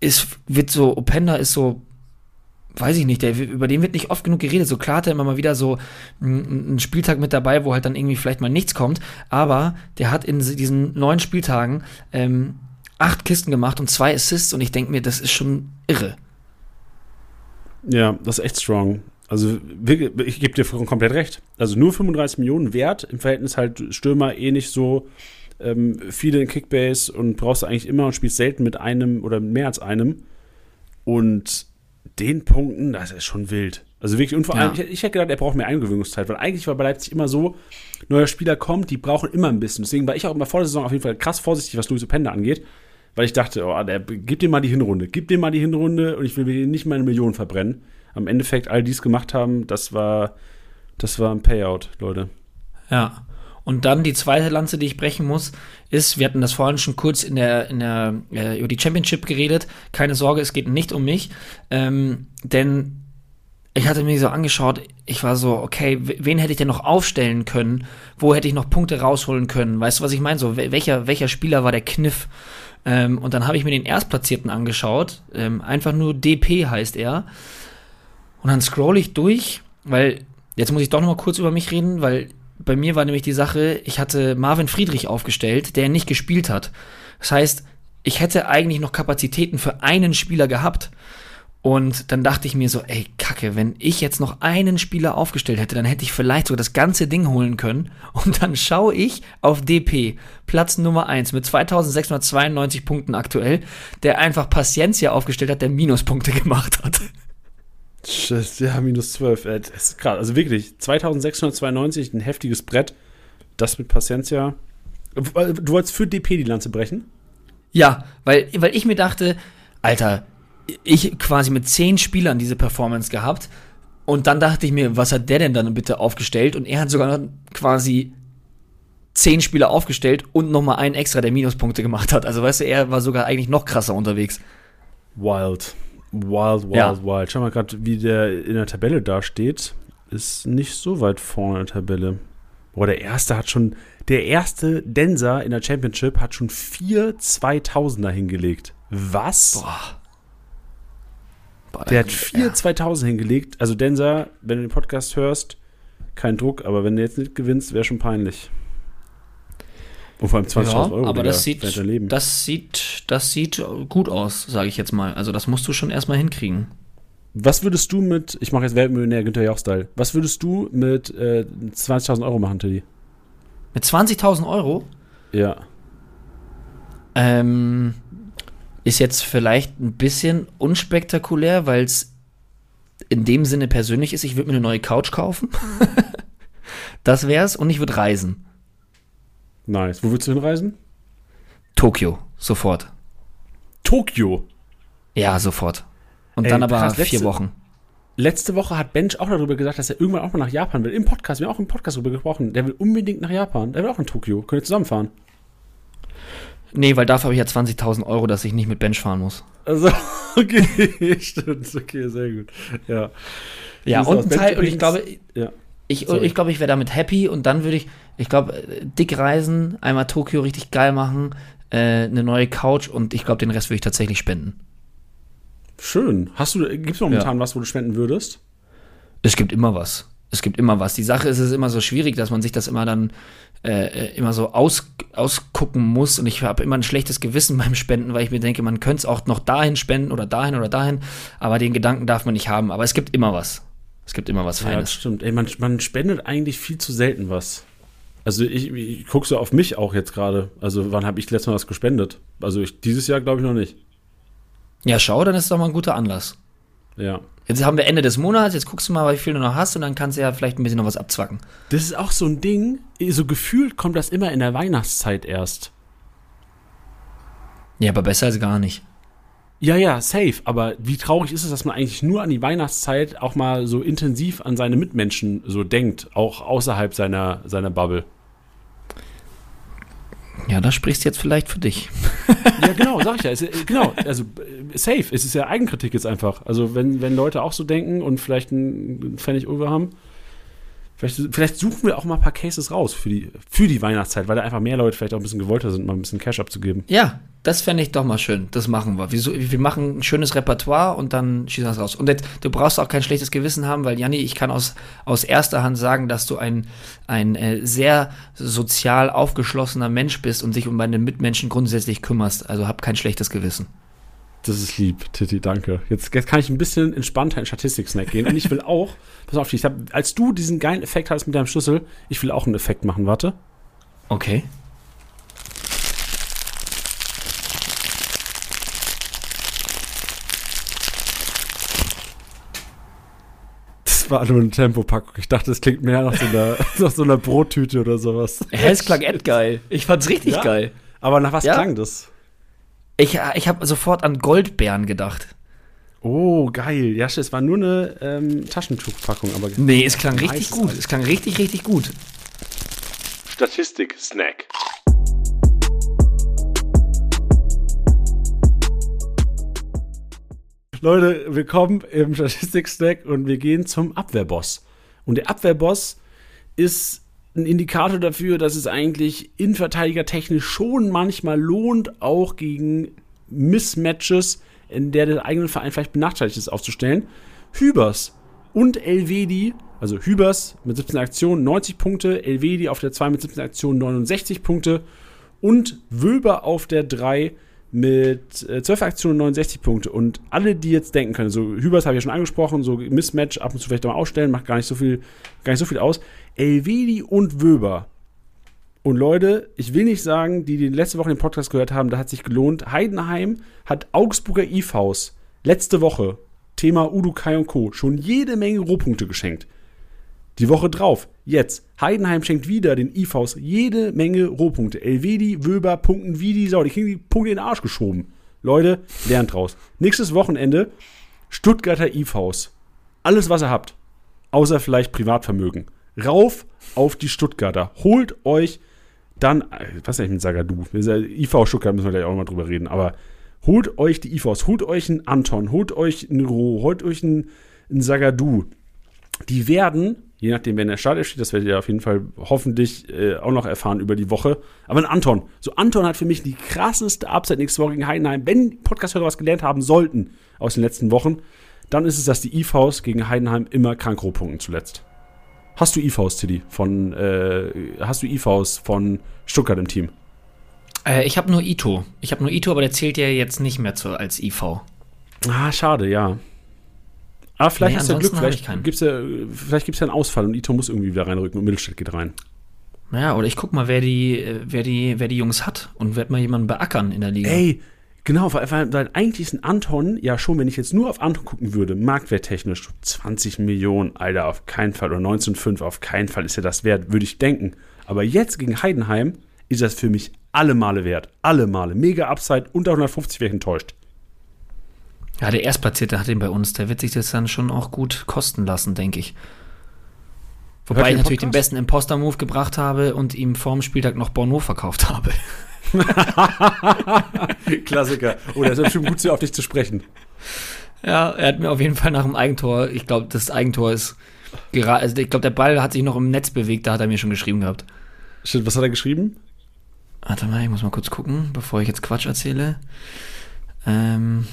ist, wird so, Openda ist so weiß ich nicht, der, über den wird nicht oft genug geredet. So klar hat er immer mal wieder so einen Spieltag mit dabei, wo halt dann irgendwie vielleicht mal nichts kommt. Aber der hat in diesen neun Spieltagen ähm, acht Kisten gemacht und zwei Assists und ich denke mir, das ist schon irre. Ja, das ist echt strong. Also ich gebe dir komplett recht. Also nur 35 Millionen wert, im Verhältnis halt Stürmer eh nicht so ähm, viele in Kickbase und brauchst eigentlich immer und spielst selten mit einem oder mehr als einem. Und den Punkten, das ist schon wild. Also wirklich, und vor allem, ja. ich, ich, hätte gedacht, er braucht mehr Eingewöhnungszeit, weil eigentlich war bei Leipzig immer so, neuer Spieler kommt, die brauchen immer ein bisschen. Deswegen war ich auch immer vor der Saison auf jeden Fall krass vorsichtig, was Luis Openda angeht, weil ich dachte, oh, der, gib dem mal die Hinrunde, gib dem mal die Hinrunde und ich will mir nicht mal eine Million verbrennen. Am Endeffekt all dies gemacht haben, das war, das war ein Payout, Leute. Ja. Und dann die zweite Lanze, die ich brechen muss, ist, wir hatten das vorhin schon kurz in der, in der, äh, über die Championship geredet. Keine Sorge, es geht nicht um mich. Ähm, denn ich hatte mir so angeschaut, ich war so, okay, wen hätte ich denn noch aufstellen können? Wo hätte ich noch Punkte rausholen können? Weißt du, was ich meine? So, welcher, welcher Spieler war der Kniff? Ähm, und dann habe ich mir den Erstplatzierten angeschaut. Ähm, einfach nur DP heißt er. Und dann scroll ich durch, weil jetzt muss ich doch noch mal kurz über mich reden, weil bei mir war nämlich die Sache, ich hatte Marvin Friedrich aufgestellt, der nicht gespielt hat. Das heißt, ich hätte eigentlich noch Kapazitäten für einen Spieler gehabt. Und dann dachte ich mir so, ey, Kacke, wenn ich jetzt noch einen Spieler aufgestellt hätte, dann hätte ich vielleicht sogar das ganze Ding holen können. Und dann schaue ich auf DP, Platz Nummer 1 mit 2692 Punkten aktuell, der einfach Paciencia aufgestellt hat, der Minuspunkte gemacht hat. Ja, minus 12. Äh, ist krass. Also wirklich, 2692, ein heftiges Brett. Das mit Paciencia. Du wolltest für DP die Lanze brechen? Ja, weil, weil ich mir dachte, Alter, ich quasi mit zehn Spielern diese Performance gehabt. Und dann dachte ich mir, was hat der denn dann bitte aufgestellt? Und er hat sogar quasi zehn Spieler aufgestellt und nochmal einen extra, der Minuspunkte gemacht hat. Also weißt du, er war sogar eigentlich noch krasser unterwegs. Wild. Wild, wild, ja. wild. Schau mal gerade, wie der in der Tabelle dasteht. Ist nicht so weit vorne in der Tabelle. Boah, der erste hat schon, der erste Denser in der Championship hat schon vier 2000er hingelegt. Was? Boah. Boah der hat vier ja. 2000 hingelegt. Also Denser, wenn du den Podcast hörst, kein Druck, aber wenn du jetzt nicht gewinnst, wäre schon peinlich. Und vor allem 20.000 ja, Euro. Aber das sieht, das sieht, das sieht gut aus, sage ich jetzt mal. Also das musst du schon erstmal hinkriegen. Was würdest du mit, ich mache jetzt Weltmillionär Günther Jauch-Style, was würdest du mit äh, 20.000 Euro machen, Teddy? Mit 20.000 Euro? Ja. Ähm, ist jetzt vielleicht ein bisschen unspektakulär, weil es in dem Sinne persönlich ist, ich würde mir eine neue Couch kaufen. das wär's und ich würde reisen. Nice. Wo willst du hinreisen? Tokio, sofort. Tokio? Ja, sofort. Und Ey, dann aber krass, vier Wochen. Letzte Woche hat Bench auch darüber gesagt, dass er irgendwann auch mal nach Japan will. Im Podcast, wir haben auch im Podcast darüber gesprochen. Der will unbedingt nach Japan. Der will auch in Tokio. Können wir zusammenfahren? Nee, weil dafür habe ich ja 20.000 Euro, dass ich nicht mit Bench fahren muss. Also, okay, stimmt. Okay, sehr gut. Ja. Ja, und, ein Teil, und ich glaube, ja. Ich, ich glaube, ich wäre damit happy und dann würde ich, ich glaube, dick reisen, einmal Tokio richtig geil machen, äh, eine neue Couch und ich glaube, den Rest würde ich tatsächlich spenden. Schön. Hast du, gibt es momentan ja. was, wo du spenden würdest? Es gibt immer was. Es gibt immer was. Die Sache ist, es ist immer so schwierig, dass man sich das immer dann äh, äh immer so aus, ausgucken muss. Und ich habe immer ein schlechtes Gewissen beim Spenden, weil ich mir denke, man könnte es auch noch dahin spenden oder dahin oder dahin. Aber den Gedanken darf man nicht haben. Aber es gibt immer was. Es gibt immer was Feines. Ja, das stimmt. Ey, man, man spendet eigentlich viel zu selten was. Also ich, ich gucke so auf mich auch jetzt gerade. Also wann habe ich letztes Mal was gespendet? Also ich, dieses Jahr glaube ich noch nicht. Ja, schau, dann ist es doch mal ein guter Anlass. Ja. Jetzt haben wir Ende des Monats, jetzt guckst du mal, wie viel du noch hast und dann kannst du ja vielleicht ein bisschen noch was abzwacken. Das ist auch so ein Ding, so gefühlt kommt das immer in der Weihnachtszeit erst. Ja, aber besser als gar nicht. Ja, ja, safe. Aber wie traurig ist es, dass man eigentlich nur an die Weihnachtszeit auch mal so intensiv an seine Mitmenschen so denkt, auch außerhalb seiner, seiner Bubble. Ja, da sprichst du jetzt vielleicht für dich. Ja, genau, sag ich ja. Es, genau, also äh, safe. Es ist ja Eigenkritik jetzt einfach. Also wenn, wenn Leute auch so denken und vielleicht einen Pfennig über haben, vielleicht, vielleicht suchen wir auch mal ein paar Cases raus für die, für die Weihnachtszeit, weil da einfach mehr Leute vielleicht auch ein bisschen gewollter sind, mal ein bisschen Cash abzugeben. Ja, das fände ich doch mal schön. Das machen wir. Wir, wir machen ein schönes Repertoire und dann schießen wir das raus. Und jetzt, du brauchst auch kein schlechtes Gewissen haben, weil Janni, ich kann aus, aus erster Hand sagen, dass du ein, ein äh, sehr sozial aufgeschlossener Mensch bist und dich um deine Mitmenschen grundsätzlich kümmerst. Also hab kein schlechtes Gewissen. Das ist lieb, Titi, danke. Jetzt, jetzt kann ich ein bisschen entspannter in Statistik-Snack gehen. Und ich will auch, pass auf, ich hab, als du diesen geilen Effekt hattest mit deinem Schlüssel, ich will auch einen Effekt machen, warte. Okay. Das war nur eine Tempopackung. Ich dachte, das klingt mehr nach so einer, nach so einer Brottüte oder sowas. Hä, es klang echt geil. Ich fand's richtig Ja? geil. Aber nach was Ja? klang das? Ich, ich habe sofort an Goldbeeren gedacht. Oh, geil. Ja, es war nur eine ähm, Taschentuchpackung, aber. Nee, es klang richtig Nice. gut. Es klang richtig, richtig gut. Statistik-Snack. Leute, willkommen im Statistik-Snack und wir gehen zum Abwehrboss. Und der Abwehrboss ist ein Indikator dafür, dass es eigentlich innenverteidigertechnisch schon manchmal lohnt, auch gegen Mismatches, in der der eigene Verein vielleicht benachteiligt ist, aufzustellen. Hübers und Elvedi, also Hübers mit 17 Aktionen 90 Punkte, Elvedi auf der 2 mit 17 Aktionen 69 Punkte und Wöber auf der 3 mit äh, 12 Aktionen 69 Punkte. Und alle, die jetzt denken können, so Hübers habe ich ja schon angesprochen, so Mismatch ab und zu vielleicht mal ausstellen, macht gar nicht so viel, gar nicht so viel aus. Elvedi und Wöber. Und Leute, ich will nicht sagen, die, die letzte Woche den Podcast gehört haben, da hat sich gelohnt. Heidenheim hat Augsburger IVs letzte Woche, Thema Udo Kai und Co., schon jede Menge Rohpunkte geschenkt. Die Woche drauf, jetzt, Heidenheim schenkt wieder den IVs jede Menge Rohpunkte. Elvedi, Wöber, Punkten wie die Sau. Die kriegen die Punkte in den Arsch geschoben. Leute, lernt draus. Nächstes Wochenende, Stuttgarter IVs. Alles, was ihr habt. Außer vielleicht Privatvermögen. Rauf auf die Stuttgarter. Holt euch dann, äh, was ist eigentlich mit Sagadu? IV Stuttgart müssen wir gleich auch mal drüber reden, aber holt euch die IVs, holt euch einen Anton, holt euch einen Ro, holt euch einen, einen Sagadu. Die werden, je nachdem, wenn der Start steht, das werdet ihr auf jeden Fall hoffentlich äh, auch noch erfahren über die Woche. Aber ein Anton. So, Anton hat für mich die krasseste Upside nächste Woche gegen Heidenheim. Wenn Podcast-Hörer was gelernt haben sollten aus den letzten Wochen, dann ist es, dass die IVs gegen Heidenheim immer krank rohpunkten zuletzt. Hast du IVs, Tilly, von, äh, hast du IVs von Stuttgart im Team? Äh, ich habe nur Ito. Ich habe nur Ito, aber der zählt ja jetzt nicht mehr zu, als IV. Ah, schade, ja. Aber vielleicht Nee, hast du ja Glück, vielleicht keinen. gibt's ja, vielleicht gibt's ja einen Ausfall und Ito muss irgendwie wieder reinrücken und Mittelstädt geht rein. Naja, oder ich guck mal, wer die, wer die, wer die Jungs hat und werd mal jemanden beackern in der Liga. Ey, genau, weil, weil, weil eigentlich ist ein Anton, ja schon, wenn ich jetzt nur auf Anton gucken würde, marktwerttechnisch 20 Millionen, Alter, auf keinen Fall, oder 19,5, auf keinen Fall ist ja das wert, würde ich denken. Aber jetzt gegen Heidenheim ist das für mich alle Male wert. Alle Male. Mega Upside, unter 150 wäre ich enttäuscht. Ja, der Erstplatzierte hat ihn bei uns. Der wird sich das dann schon auch gut kosten lassen, denke ich. Wobei ich natürlich den besten Imposter-Move gebracht habe und ihm vorm Spieltag noch Borno verkauft habe. Klassiker. Oh, der ist ja bestimmt gut so auf dich zu sprechen. Ja, er hat mir auf jeden Fall nach dem Eigentor, ich glaube, das Eigentor ist gerade, also ich glaube, der Ball hat sich noch im Netz bewegt, da hat er mir schon geschrieben gehabt. Shit, was hat er geschrieben? Warte mal, ich muss mal kurz gucken, bevor ich jetzt Quatsch erzähle. Ähm,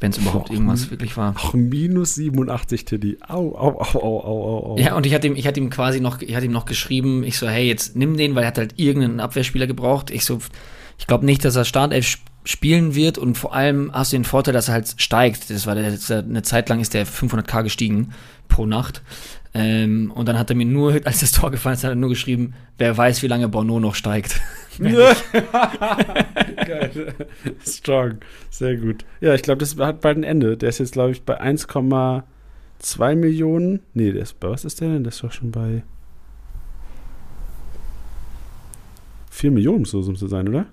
wenn es überhaupt Och, irgendwas wirklich war. Ach, minus 87, Tiddy. Au, au, au, au, au, au. Ja, und ich hatte ihm, ich hatte ihm quasi noch, ich hatte ihm noch geschrieben, ich so, hey, jetzt nimm den, weil er hat halt irgendeinen Abwehrspieler gebraucht. Ich so, ich glaube nicht, dass er Startelf sp- spielen wird und vor allem hast du den Vorteil, dass er halt steigt. Das war der, eine Zeit lang ist der 500k gestiegen pro Nacht. Ähm, und dann hat er mir nur, als das Tor gefallen ist, hat er nur geschrieben, wer weiß, wie lange Bono noch steigt. Geil. Strong. Sehr gut. Ja, ich glaube, das hat bald ein Ende. Der ist jetzt, glaube ich, bei 1,2 Millionen. Nee, der ist bei was ist der denn? Der ist doch schon bei 4 Millionen so so sein, oder?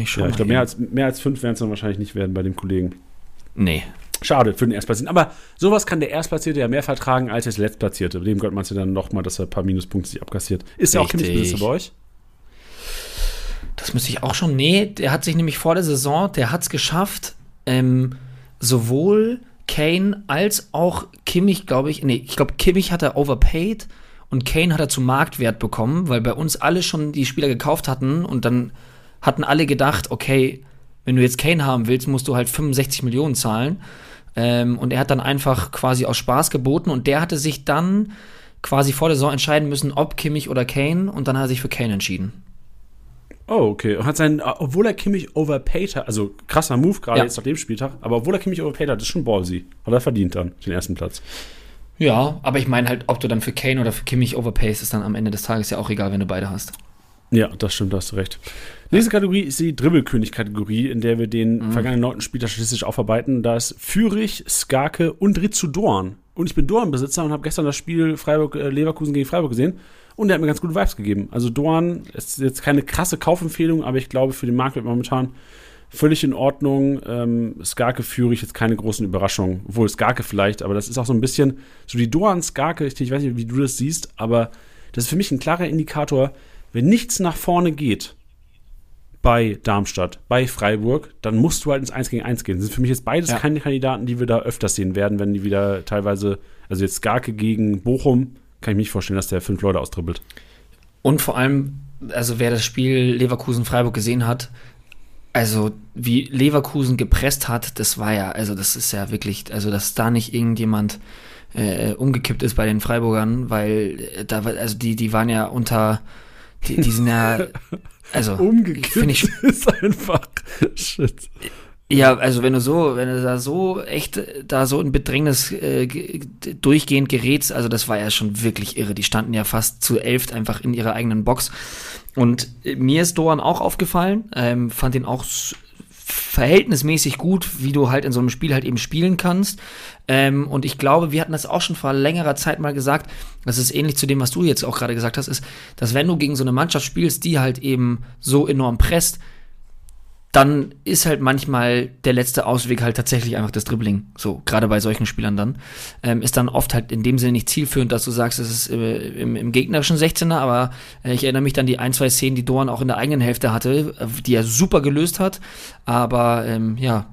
Ich, ja, ich glaube, mehr als, mehr als fünf werden es dann wahrscheinlich nicht werden bei dem Kollegen. Nee. Schade für den Erstplatzierten. Aber sowas kann der Erstplatzierte ja mehr vertragen als der Letztplatzierte. Dem gönnt man es ja dann nochmal, dass er ein paar Minuspunkte sich abkassiert. Ist ja auch Kimmich-Besitzer bei euch? Das müsste ich auch schon. Nee, der hat sich nämlich vor der Saison, der hat es geschafft, ähm, sowohl Kane als auch Kimmich, glaube ich, nee, ich glaube, Kimmich hat er overpaid und Kane hat er zu Marktwert bekommen, weil bei uns alle schon die Spieler gekauft hatten und dann hatten alle gedacht, okay, wenn du jetzt Kane haben willst, musst du halt 65 Millionen zahlen. Ähm, und er hat dann einfach quasi aus Spaß geboten und der hatte sich dann quasi vor der Saison entscheiden müssen, ob Kimmich oder Kane und dann hat er sich für Kane entschieden. Oh, okay. Und hat seinen, obwohl er Kimmich overpaid hat, also krasser Move gerade ja. jetzt nach dem Spieltag, aber obwohl er Kimmich overpaid hat, ist schon ballsy. Hat er verdient dann, den ersten Platz. Ja, aber ich meine halt, ob du dann für Kane oder für Kimmich overpayst, ist dann am Ende des Tages ja auch egal, wenn du beide hast. Ja, das stimmt, da hast du recht. Nächste Kategorie ist die Dribbelkönig-Kategorie, in der wir den mhm. vergangenen neunten Spieltag statistisch aufarbeiten. Da ist Fürich, Skake und Ritsu Dorn. Und ich bin Dorn-Besitzer und habe gestern das Spiel Freiburg-Leverkusen äh, gegen Freiburg gesehen. Und der hat mir ganz gute Vibes gegeben. Also Dorn ist jetzt keine krasse Kaufempfehlung, aber ich glaube für den Markt wird momentan völlig in Ordnung. Ähm, Skarke führe ich jetzt keine großen Überraschungen. Obwohl Skarke vielleicht, aber das ist auch so ein bisschen so die Dorn Skarke. Ich, ich weiß nicht, wie du das siehst, aber das ist für mich ein klarer Indikator, wenn nichts nach vorne geht bei Darmstadt, bei Freiburg, dann musst du halt ins 1 gegen 1 gehen. Das sind für mich jetzt beides ja. keine Kandidaten, die wir da öfters sehen werden, wenn die wieder teilweise, also jetzt Skarke gegen Bochum, kann ich mir nicht vorstellen, dass der fünf Leute austribbelt. Und vor allem, also wer das Spiel Leverkusen-Freiburg gesehen hat, also wie Leverkusen gepresst hat, das war ja, also das ist ja wirklich, also dass da nicht irgendjemand äh, umgekippt ist bei den Freiburgern, weil äh, da, also die, die waren ja unter die, die sind ja. Also, Umgekippt ich, ist einfach shit. Ja, also wenn du so, wenn du da so echt da so in Bedrängnis äh, durchgehend gerätst, also das war ja schon wirklich irre. Die standen ja fast zu elf einfach in ihrer eigenen Box. Und äh, mir ist Doan auch aufgefallen, ähm, fand ihn auch verhältnismäßig gut, wie du halt in so einem Spiel halt eben spielen kannst. Ähm, und ich glaube, wir hatten das auch schon vor längerer Zeit mal gesagt, das ist ähnlich zu dem, was du jetzt auch gerade gesagt hast, ist, dass wenn du gegen so eine Mannschaft spielst, die halt eben so enorm presst, dann ist halt manchmal der letzte Ausweg halt tatsächlich einfach das Dribbling. So, gerade bei solchen Spielern dann. Ähm, ist dann oft halt in dem Sinne nicht zielführend, dass du sagst, es ist äh, im, im, gegnerischen 16er, aber äh, ich erinnere mich dann die ein, zwei Szenen, die Dorn auch in der eigenen Hälfte hatte, äh, die er super gelöst hat, aber ähm, ja,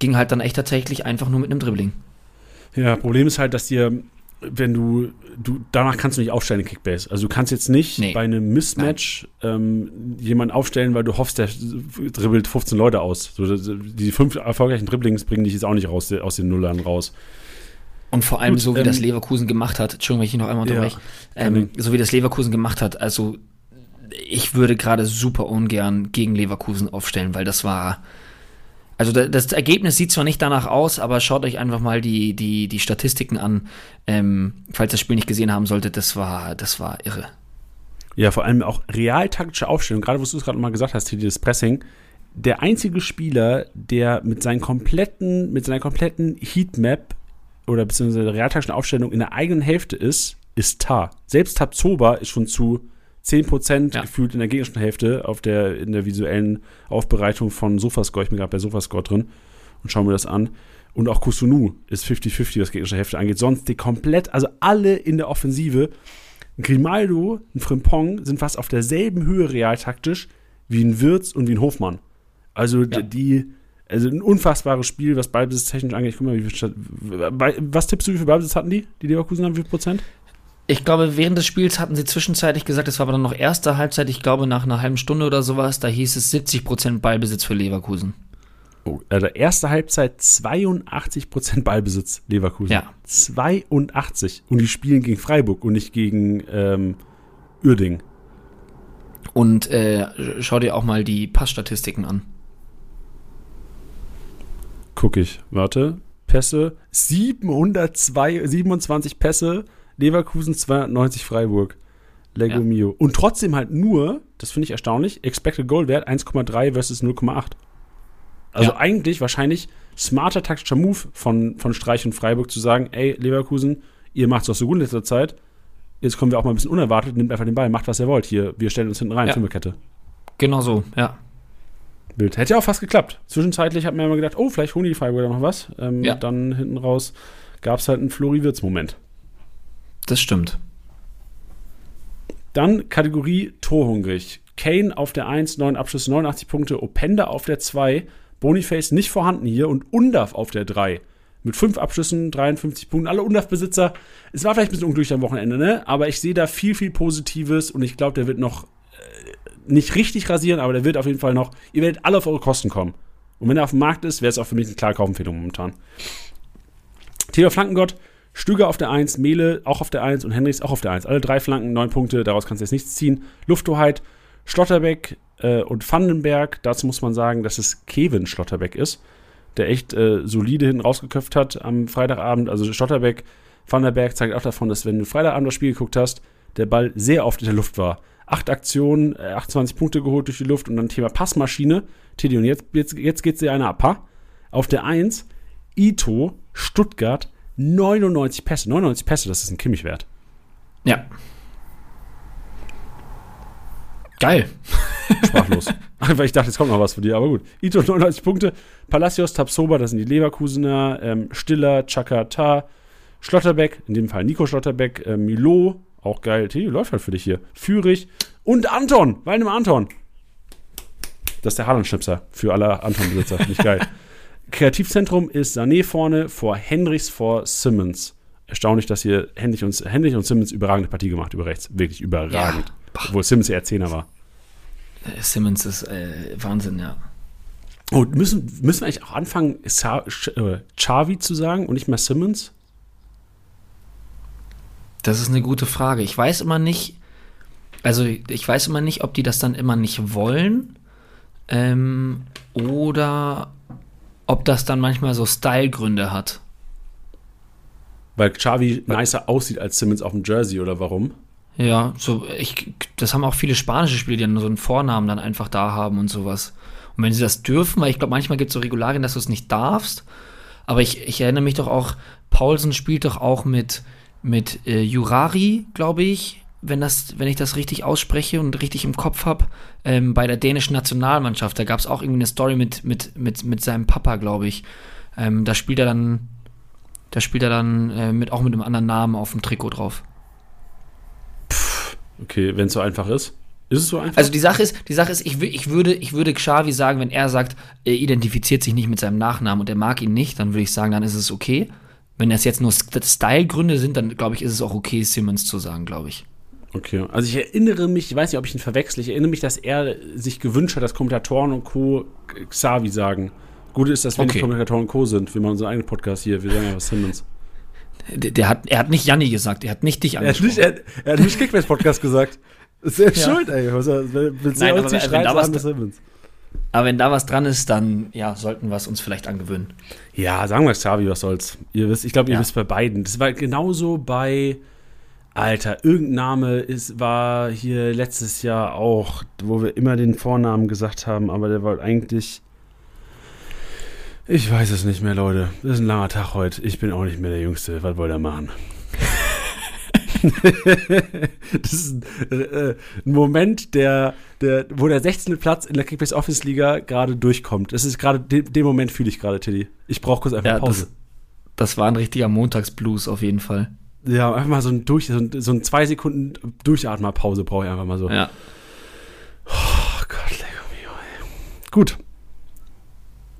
ging halt dann echt tatsächlich einfach nur mit einem Dribbling. Ja, Problem ist halt, dass dir wenn du, du, danach kannst du nicht aufstellen in Kickbase. Also du kannst jetzt nicht nee. bei einem Mismatch ähm, jemanden aufstellen, weil du hoffst, der dribbelt 15 Leute aus. So, die fünf erfolgreichen Dribblings bringen dich jetzt auch nicht raus, aus den Nullern raus. Und vor allem Gut, so, wie ähm, das Leverkusen gemacht hat, Entschuldigung, wenn ich noch einmal unterbreche, ja, ähm, so wie das Leverkusen gemacht hat, also ich würde gerade super ungern gegen Leverkusen aufstellen, weil das war, also das Ergebnis sieht zwar nicht danach aus, aber schaut euch einfach mal die, die, die Statistiken an. Ähm, falls das Spiel nicht gesehen haben solltet, das war, das war irre. Ja, vor allem auch realtaktische Aufstellung, gerade was du es gerade mal gesagt hast, dieses Pressing. Der einzige Spieler, der mit seinen kompletten, mit seiner kompletten Heatmap oder beziehungsweise realtaktischen Aufstellung in der eigenen Hälfte ist, ist Tar. Selbst Tabzoba ist schon zu 10% ja. gefühlt in der gegnerischen Hälfte auf der, in der visuellen Aufbereitung von Sofascore. Ich bin gerade bei Sofascore drin und schaue mir das an. Und auch Kusunu ist 50-50, was gegnerische Hälfte angeht. Sonst die komplett, also alle in der Offensive. Grimaldo und Frimpong sind fast auf derselben Höhe realtaktisch wie ein Wirtz und wie ein Hofmann. Also ja. die, also ein unfassbares Spiel, was Ballbesitz technisch angeht. Guck mal, wie viel, was tippst du, wie viel Ballbesitz hatten die, die Leverkusen haben, wie viel Prozent? Ich glaube, während des Spiels hatten sie zwischenzeitlich gesagt, es war aber dann noch erste Halbzeit, ich glaube nach einer halben Stunde oder sowas, da hieß es 70% Ballbesitz für Leverkusen. Oh, also erste Halbzeit 82% Ballbesitz Leverkusen. Ja. 82. Und die spielen gegen Freiburg und nicht gegen ähm, Uerding. Und äh, schau dir auch mal die Passstatistiken an. Guck ich. Warte. Pässe. 702, 27 Pässe Leverkusen 290 Freiburg. Lego ja. Mio. Und trotzdem halt nur, das finde ich erstaunlich, Expected Goal Wert 1,3 versus 0,8. Also ja. eigentlich wahrscheinlich smarter taktischer Move von, von Streich und Freiburg zu sagen, ey, Leverkusen, ihr macht es doch so gut in letzter Zeit. Jetzt kommen wir auch mal ein bisschen unerwartet, nehmt einfach den Ball, macht was ihr wollt hier. Wir stellen uns hinten rein, ja. Fünferkette. Genau so, ja. Wild. Hätte ja auch fast geklappt. Zwischenzeitlich hat man immer gedacht, oh, vielleicht holen die Freiburger noch was. Ähm, Ja. Dann hinten raus gab es halt einen Flori-Wirtz-Moment. Das stimmt. Dann Kategorie Torhungrig. Kane auf der 1, 9 Abschlüsse, 89 Punkte. Openda auf der 2. Boniface nicht vorhanden hier. Und Undaf auf der 3. Mit 5 Abschlüssen, 53 Punkten. Alle Undaf-Besitzer. Es war vielleicht ein bisschen unglücklich am Wochenende, ne? Aber ich sehe da viel, viel Positives. Und ich glaube, der wird noch äh, nicht richtig rasieren, aber der wird auf jeden Fall noch. Ihr werdet alle auf eure Kosten kommen. Und wenn er auf dem Markt ist, wäre es auch für mich eine klare Kaufempfehlung momentan. Theodor Flankengott, Stüger auf der 1, Mele auch auf der 1 und Henrichs auch auf der 1. Alle drei Flanken, neun Punkte, daraus kannst du jetzt nichts ziehen. Lufthoheit, Schlotterbeck äh, und Vandenberg. Dazu muss man sagen, dass es Kevin Schlotterbeck ist, der echt äh, solide hinten rausgeköpft hat am Freitagabend. Also Schlotterbeck, Vandenberg zeigt auch davon, dass wenn du Freitagabend das Spiel geguckt hast, der Ball sehr oft in der Luft war. Acht Aktionen, äh, 28 Punkte geholt durch die Luft und dann Thema Passmaschine. Teddy, und jetzt, jetzt, jetzt geht dir einer ab. ha? Auf der 1, Ito, Stuttgart, 99 Pässe. 99 Pässe, das ist ein Kimmich wert. Ja. Geil. Sprachlos. Einfach, ich dachte, jetzt kommt noch was für dir, aber gut. Ito 99 Punkte. Palacios, Tapsoba, das sind die Leverkusener. Ähm, Stiller, Chakata, Schlotterbeck, in dem Fall Nico Schlotterbeck, äh, Milo, auch geil. Teddy, läuft halt für dich hier. Führig und Anton, Waldemar Anton. Das ist der Haaland-Schnipser für alle Anton-Besitzer. Nicht geil. Kreativzentrum ist Sané vorne, vor Henrichs, vor Simmons. Erstaunlich, dass hier Henrich und, Henrich und Simmons überragende Partie gemacht über rechts. Wirklich überragend. Obwohl Simmons eher Zehner war. Äh, Simmons ist äh, Wahnsinn, ja. Oh, müssen, müssen wir eigentlich auch anfangen, Sa Ch äh, zu sagen und nicht mehr Simmons? Das ist eine gute Frage. Ich weiß immer nicht, also ich weiß immer nicht, ob die das dann immer nicht wollen ähm, oder ob das dann manchmal so Stylegründe hat. Weil Xavi nicer aussieht als Simmons auf dem Jersey oder warum? Ja, so ich, das haben auch viele spanische Spieler, die dann so einen Vornamen dann einfach da haben und sowas. Und wenn sie das dürfen, weil ich glaube, manchmal gibt es so Regularien, dass du es nicht darfst. Aber ich, ich erinnere mich doch auch, Paulsen spielt doch auch mit, mit äh, Jurari, glaube ich, wenn, das, wenn ich das richtig ausspreche und richtig im Kopf habe, ähm, bei der dänischen Nationalmannschaft. Da gab es auch irgendwie eine Story mit, mit, mit, mit seinem Papa, glaube ich. Ähm, da spielt er dann, da spielt er dann äh, mit, auch mit einem anderen Namen auf dem Trikot drauf. Okay, wenn es so einfach ist. Ist es so einfach? Also die Sache ist, die Sache ist, ich, ich würde, ich würde Xavi sagen, wenn er sagt, er identifiziert sich nicht mit seinem Nachnamen und er mag ihn nicht, dann würde ich sagen, dann ist es okay. Wenn das jetzt nur St- Style-Gründe sind, dann glaube ich, ist es auch okay, Simmons zu sagen, glaube ich. Okay, also ich erinnere mich, ich weiß nicht, ob ich ihn verwechsel, ich erinnere mich, dass er sich gewünscht hat, dass Kommentatoren und Co. Xavi sagen. Gut ist, dass wir Okay. nicht Kommentatoren und Co. sind. Wir machen unseren eigenen Podcast hier, wir sagen ja was Simmons. Der, der hat, er hat nicht Janni gesagt, er hat nicht dich Er hat nicht, angesprochen. er, er hat nicht Kickbase-Podcast gesagt. Ist selbst Ja. schuld, ey. Was, willst du Nein, aber wenn da was Simmons? Aber wenn da was dran ist, dann ja, sollten wir es uns vielleicht angewöhnen. Ja, sagen wir Xavi, was soll's. Ihr wisst, ich glaube, ihr Ja. wisst bei beiden. Das war genauso bei, Alter, irgendein Name ist, war hier letztes Jahr auch, wo wir immer den Vornamen gesagt haben, aber der war eigentlich. Ich weiß es nicht mehr, Leute. Das ist ein langer Tag heute. Ich bin auch nicht mehr der Jüngste. Was wollt ihr machen? das ist ein, äh, ein Moment, der, der, wo der 16. Platz in der Kickbase Office Liga gerade durchkommt. Das ist gerade, den, den Moment fühle ich gerade, Tilly. Ich brauche kurz einfach Ja, Pause. das, das war ein richtiger Montagsblues auf jeden Fall. Ja, einfach mal so ein, durch, so ein, so ein zwei Sekunden Durchatmer-Pause brauche ich einfach mal so. Ja. Oh Gott, Lego mio, ey. Gut.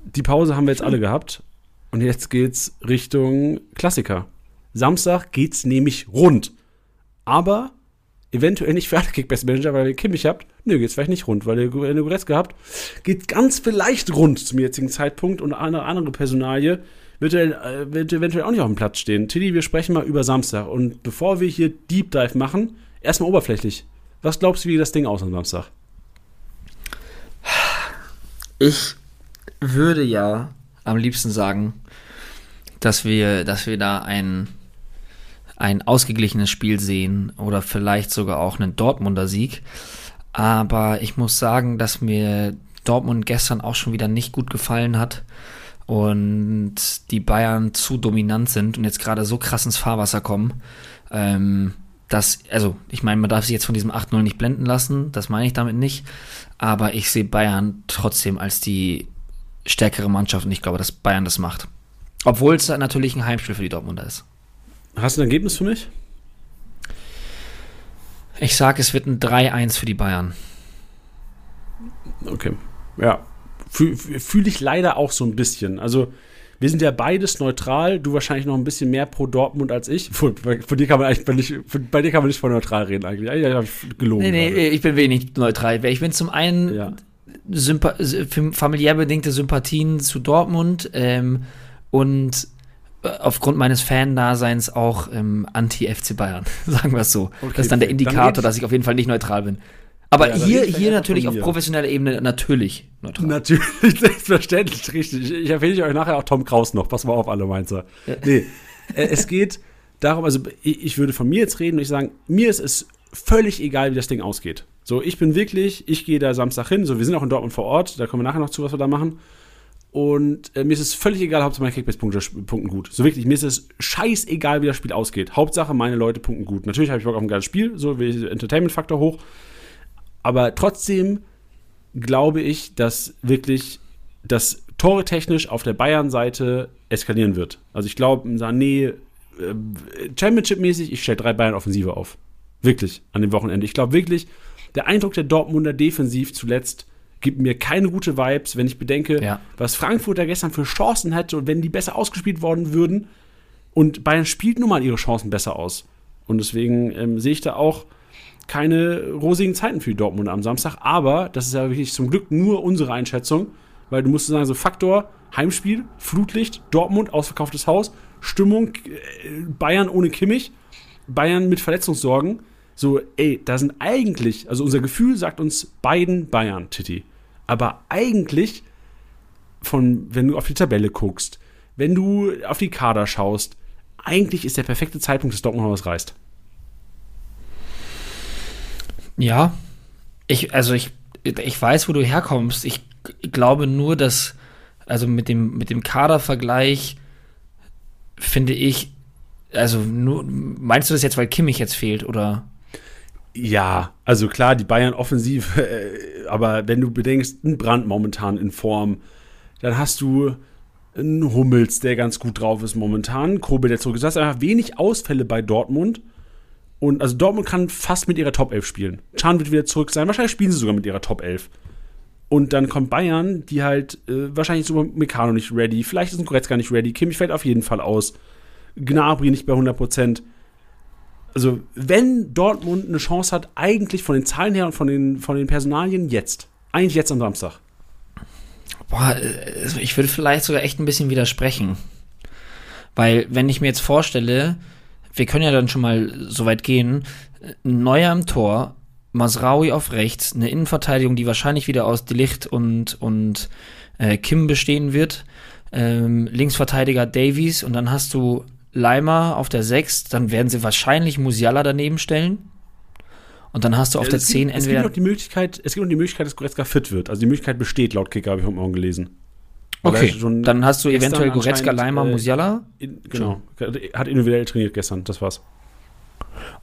Die Pause haben wir jetzt alle gehabt. Und jetzt geht's Richtung Klassiker. Samstag geht's nämlich rund. Aber eventuell nicht für alle Kickbase-Manager, weil ihr Kimmich habt. Nö, geht's vielleicht nicht rund, weil ihr eine Goretzka habt. Geht ganz vielleicht rund zum jetzigen Zeitpunkt und eine andere Personalie wird, äh, wird eventuell auch nicht auf dem Platz stehen. Tilly, wir sprechen mal über Samstag. Und bevor wir hier Deep Dive machen, erstmal oberflächlich. Was glaubst du, wie das Ding aus am Samstag? Ich würde ja am liebsten sagen, dass wir, dass wir da ein, ein ausgeglichenes Spiel sehen oder vielleicht sogar auch einen Dortmunder Sieg. Aber ich muss sagen, dass mir Dortmund gestern auch schon wieder nicht gut gefallen hat und die Bayern zu dominant sind und jetzt gerade so krass ins Fahrwasser kommen, ähm, dass, also ich meine, man darf sich jetzt von diesem 8-0 nicht blenden lassen, das meine ich damit nicht, aber ich sehe Bayern trotzdem als die stärkere Mannschaft und ich glaube, dass Bayern das macht. Obwohl es natürlich ein Heimspiel für die Dortmunder ist. Hast du ein Ergebnis für mich? Ich sage, es wird ein 3-1 für die Bayern. Okay. Ja. Fühle fühl ich leider auch so ein bisschen. Also, wir sind ja beides neutral. Du wahrscheinlich noch ein bisschen mehr pro Dortmund als ich. Von, von dir kann man eigentlich nicht, von, bei dir kann man nicht von neutral reden eigentlich. Eigentlich habe ich gelogen. Nee, nee, ich bin wenig neutral. Ich bin zum einen ja. Sympa familiär bedingte Sympathien zu Dortmund ähm, und äh, aufgrund meines Fan-Daseins auch ähm, anti-FC Bayern, sagen wir es so. Okay, das ist dann der Indikator, dann dass ich auf jeden Fall nicht neutral bin. Aber ja, hier, hier natürlich auf professioneller Ebene natürlich neutral. Natürlich, selbstverständlich, richtig. Ich empfehle euch nachher auch Tom Kraus noch. Pass mal auf, alle Mainzer. Ja. Nee, äh, es geht darum, also ich würde von mir jetzt reden und ich sagen, mir ist es völlig egal, wie das Ding ausgeht. So, ich bin wirklich, ich gehe da Samstag hin, so, wir sind auch in Dortmund vor Ort, da kommen wir nachher noch zu, was wir da machen. Und äh, mir ist es völlig egal, Hauptsache meine Kickbase-Punkte punkten gut. So wirklich, mir ist es scheißegal, wie das Spiel ausgeht. Hauptsache meine Leute punkten gut. Natürlich habe ich Bock auf ein geiles Spiel, so wie Entertainment-Faktor hoch. Aber trotzdem glaube ich, dass wirklich das Tore technisch auf der Bayern-Seite eskalieren wird. Also ich glaube, Sané, äh, Championship-mäßig, ich stelle drei Bayern-Offensive auf. Wirklich, an dem Wochenende. Ich glaube wirklich, der Eindruck der Dortmunder defensiv zuletzt gibt mir keine gute Vibes, wenn ich bedenke, ja. was Frankfurt da gestern für Chancen hätte und wenn die besser ausgespielt worden würden. Und Bayern spielt nun mal ihre Chancen besser aus. Und deswegen ähm, sehe ich da auch keine rosigen Zeiten für die Dortmund am Samstag. Aber das ist ja wirklich zum Glück nur unsere Einschätzung, weil du musst sagen, so Faktor Heimspiel, Flutlicht, Dortmund, ausverkauftes Haus, Stimmung, äh, Bayern ohne Kimmich, Bayern mit Verletzungssorgen. So, ey, da sind eigentlich, also unser Gefühl sagt uns beiden Bayern, Titi. Aber eigentlich, von, wenn du auf die Tabelle guckst, wenn du auf die Kader schaust, eigentlich ist der perfekte Zeitpunkt, dass Dortmund was reißt. Ja, ich, also ich, ich weiß, wo du herkommst. Ich glaube nur, dass, also mit dem, mit dem Kadervergleich finde ich, also nur, meinst du das jetzt, weil Kimmich jetzt fehlt, oder? Ja, also klar, die Bayern offensiv, äh, aber wenn du bedenkst, ein Brand momentan in Form, dann hast du einen Hummels, der ganz gut drauf ist momentan, Kobel, der zurück ist. Du hast einfach wenig Ausfälle bei Dortmund. Und also Dortmund kann fast mit ihrer Top 11 spielen. Chan wird wieder zurück sein. Wahrscheinlich spielen sie sogar mit ihrer Top 11. Und dann kommt Bayern, die halt äh, wahrscheinlich so Meccano nicht ready. Vielleicht ist ein Goretzka nicht ready. Kimmich fällt auf jeden Fall aus. Gnabry nicht bei 100 Prozent also wenn Dortmund eine Chance hat, eigentlich von den Zahlen her und von den, von den Personalien jetzt. Eigentlich jetzt am Samstag. Boah, also ich würde vielleicht sogar echt ein bisschen widersprechen. Weil, wenn ich mir jetzt vorstelle, wir können ja dann schon mal so weit gehen, Neuer im Tor, Masraui auf rechts, eine Innenverteidigung, die wahrscheinlich wieder aus Delicht und, und äh, Kim bestehen wird, ähm, Linksverteidiger Davies und dann hast du Leimer auf der 6, dann werden sie wahrscheinlich Musiala daneben stellen. Und dann hast du auf ja, der 10 entweder. Es gibt noch die Möglichkeit, es gibt noch die Möglichkeit, dass Goretzka fit wird. Also die Möglichkeit besteht laut Kicker, habe ich heute Morgen gelesen. Okay, dann hast du eventuell Goretzka, Leimer, äh, Musiala. In, genau, hat individuell trainiert gestern, das war's.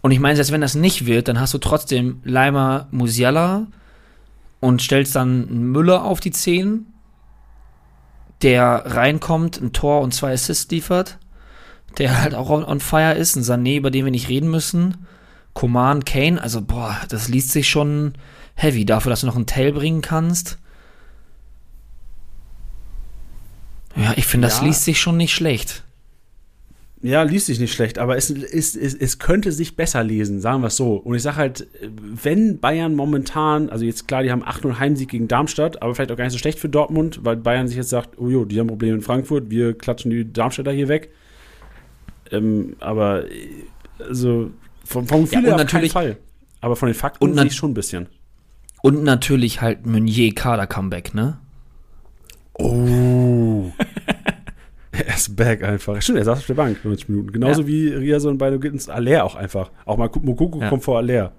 Und ich meine, selbst wenn das nicht wird, dann hast du trotzdem Leimer, Musiala und stellst dann Müller auf die 10, der reinkommt, ein Tor und zwei Assists liefert der halt auch on, fire ist, ein Sané, über den wir nicht reden müssen. Coman, Kane, also boah, das liest sich schon heavy dafür, dass du noch einen Tail bringen kannst. Ja, ich finde, das ja. liest sich schon nicht schlecht. Ja, liest sich nicht schlecht, aber es, es, es, es könnte sich besser lesen, sagen wir es so. Und ich sage halt, wenn Bayern momentan, also jetzt klar, die haben 8-0 Heimsieg gegen Darmstadt, aber vielleicht auch gar nicht so schlecht für Dortmund, weil Bayern sich jetzt sagt, oh jo, die haben Probleme in Frankfurt, wir klatschen die Darmstädter hier weg. Ähm, aber also vom, vom Gefühl ja, her Fall. Aber von den Fakten und sehe ich schon ein bisschen. Und natürlich halt Meunier Kader-Comeback, ne? Oh. er ist back einfach. Stimmt, er saß auf der Bank 90 Minuten. Genauso ja. wie Riason bei Gittens Aller auch einfach. Auch mal Mokoko ja. kommt vor Aller.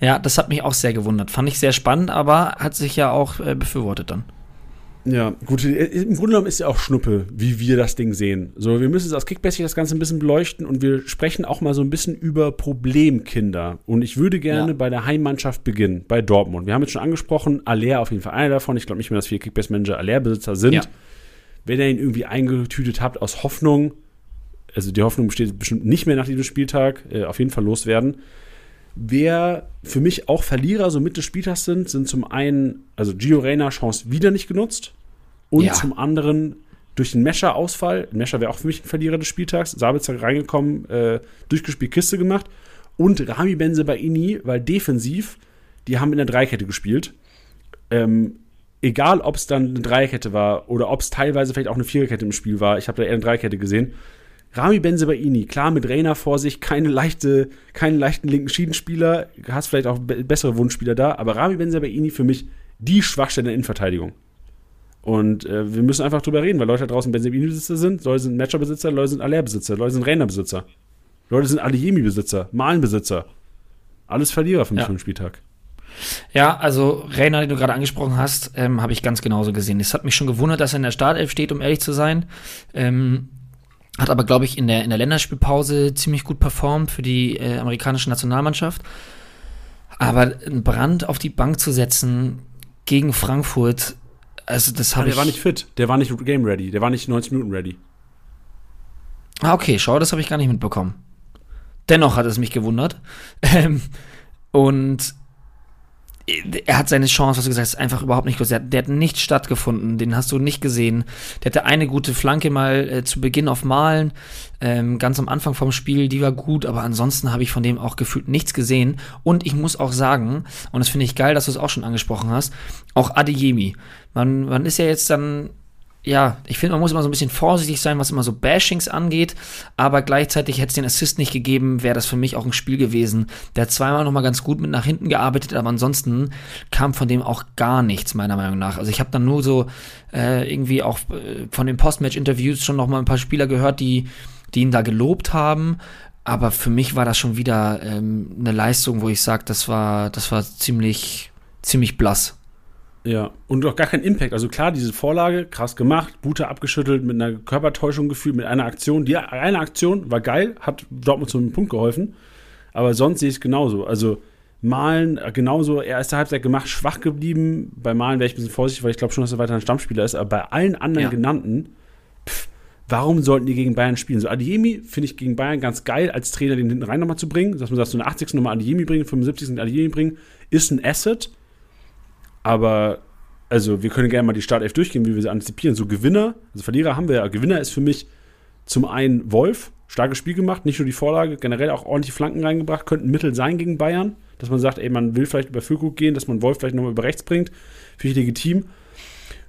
Ja, das hat mich auch sehr gewundert. Fand ich sehr spannend, aber hat sich ja auch äh, befürwortet dann. Ja, gut, im Grunde genommen ist ja auch Schnuppe, wie wir das Ding sehen. So, wir müssen es aus Kickbase das Ganze ein bisschen beleuchten und wir sprechen auch mal so ein bisschen über Problemkinder. Und ich würde gerne ja. bei der Heimmannschaft beginnen, bei Dortmund. Wir haben jetzt schon angesprochen, Aller auf jeden Fall einer davon. Ich glaube nicht mehr, dass viele Kickbase-Manager Aller-Besitzer sind. Ja. Wenn ihr ihn irgendwie eingetütet habt aus Hoffnung, also die Hoffnung besteht bestimmt nicht mehr nach diesem Spieltag, äh, auf jeden Fall loswerden. Wer für mich auch Verlierer so Mitte des Spieltags sind, sind zum einen, also Gio Reyna Chance wieder nicht genutzt und ja. zum anderen durch den Mescher-Ausfall. Mescher wäre auch für mich ein Verlierer des Spieltags. Sabitzer reingekommen, äh, durchgespielt, Kiste gemacht. Und Rami Benzebaini, weil defensiv, die haben in der Dreikette gespielt. Ähm, egal, ob es dann eine Dreierkette war oder ob es teilweise vielleicht auch eine Viererkette im Spiel war, ich habe da eher eine Dreikette gesehen. Rami Benzebaini, klar mit Reina vor sich, keine leichte, keinen leichten linken Schiedenspieler, hast vielleicht auch bessere Wunschspieler da, aber Rami Benzebaini für mich die Schwachstelle in Innenverteidigung. Und äh, wir müssen einfach drüber reden, weil Leute da draußen Benzebaini-Besitzer sind, Leute sind Matcher-Besitzer, Leute sind Aller-Besitzer, Leute sind Reina-Besitzer. Leute sind Adeyemi-Besitzer, Malen-Besitzer. Alles Verlierer für mich ja. für Spieltag. Ja, also Reina, den du gerade angesprochen hast, ähm, habe ich ganz genauso gesehen. Es hat mich schon gewundert, dass er in der Startelf steht, um ehrlich zu sein. Ähm, hat aber, glaube ich, in der, in der Länderspielpause ziemlich gut performt für die äh, amerikanische Nationalmannschaft. Aber einen Brand auf die Bank zu setzen gegen Frankfurt, also das habe ich. Der war nicht fit, der war nicht game ready, der war nicht 90 Minuten ready. Ah, okay, schau, das habe ich gar nicht mitbekommen. Dennoch hat es mich gewundert. Ähm, und er hat seine Chance, was du gesagt hast, einfach überhaupt nicht groß. Der, hat nicht stattgefunden, den hast du nicht gesehen. Der hatte eine gute Flanke mal äh, zu Beginn auf Malen, ähm, ganz am Anfang vom Spiel, die war gut, aber ansonsten habe ich von dem auch gefühlt nichts gesehen. Und ich muss auch sagen, und das finde ich geil, dass du es auch schon angesprochen hast, auch Adeyemi. Man, man ist ja jetzt dann ja, ich finde, man muss immer so ein bisschen vorsichtig sein, was immer so Bashings angeht, aber gleichzeitig hätte es den Assist nicht gegeben, wäre das für mich auch ein Spiel gewesen. Der hat zweimal nochmal ganz gut mit nach hinten gearbeitet, aber ansonsten kam von dem auch gar nichts, meiner Meinung nach. Also ich habe dann nur so äh, irgendwie auch äh, von den Postmatch-Interviews schon nochmal ein paar Spieler gehört, die, die ihn da gelobt haben, aber für mich war das schon wieder ähm, eine Leistung, wo ich sage, das war, das war ziemlich, ziemlich blass. Ja, und auch gar kein Impact. Also klar, diese Vorlage, krass gemacht, Bute abgeschüttelt, mit einer Körpertäuschung gefühlt, mit einer Aktion. Die eine Aktion war geil, hat Dortmund zu einem Punkt geholfen. Aber sonst sehe ich es genauso. Also Malen äh, genauso, erste Halbzeit gemacht, schwach geblieben. Bei Malen wäre ich ein bisschen vorsichtig, weil ich glaube schon, dass er weiter ein Stammspieler ist. Aber bei allen anderen ja. genannten, pff, warum sollten die gegen Bayern spielen? So Adiemi finde ich gegen Bayern ganz geil, als Trainer den hinten rein nochmal zu bringen. Dass man sagt, so eine 80. nochmal Adiemi bringen, 75. Adiemi bringen, ist ein Asset aber also wir können gerne mal die Startelf durchgehen, wie wir sie antizipieren. So Gewinner, also Verlierer haben wir ja. Gewinner ist für mich zum einen Wolf, starkes Spiel gemacht, nicht nur die Vorlage, generell auch ordentliche Flanken reingebracht, könnten Mittel sein gegen Bayern, dass man sagt, ey, man will vielleicht über Füllkrug gehen, dass man Wolf vielleicht nochmal über rechts bringt, finde ich legitim.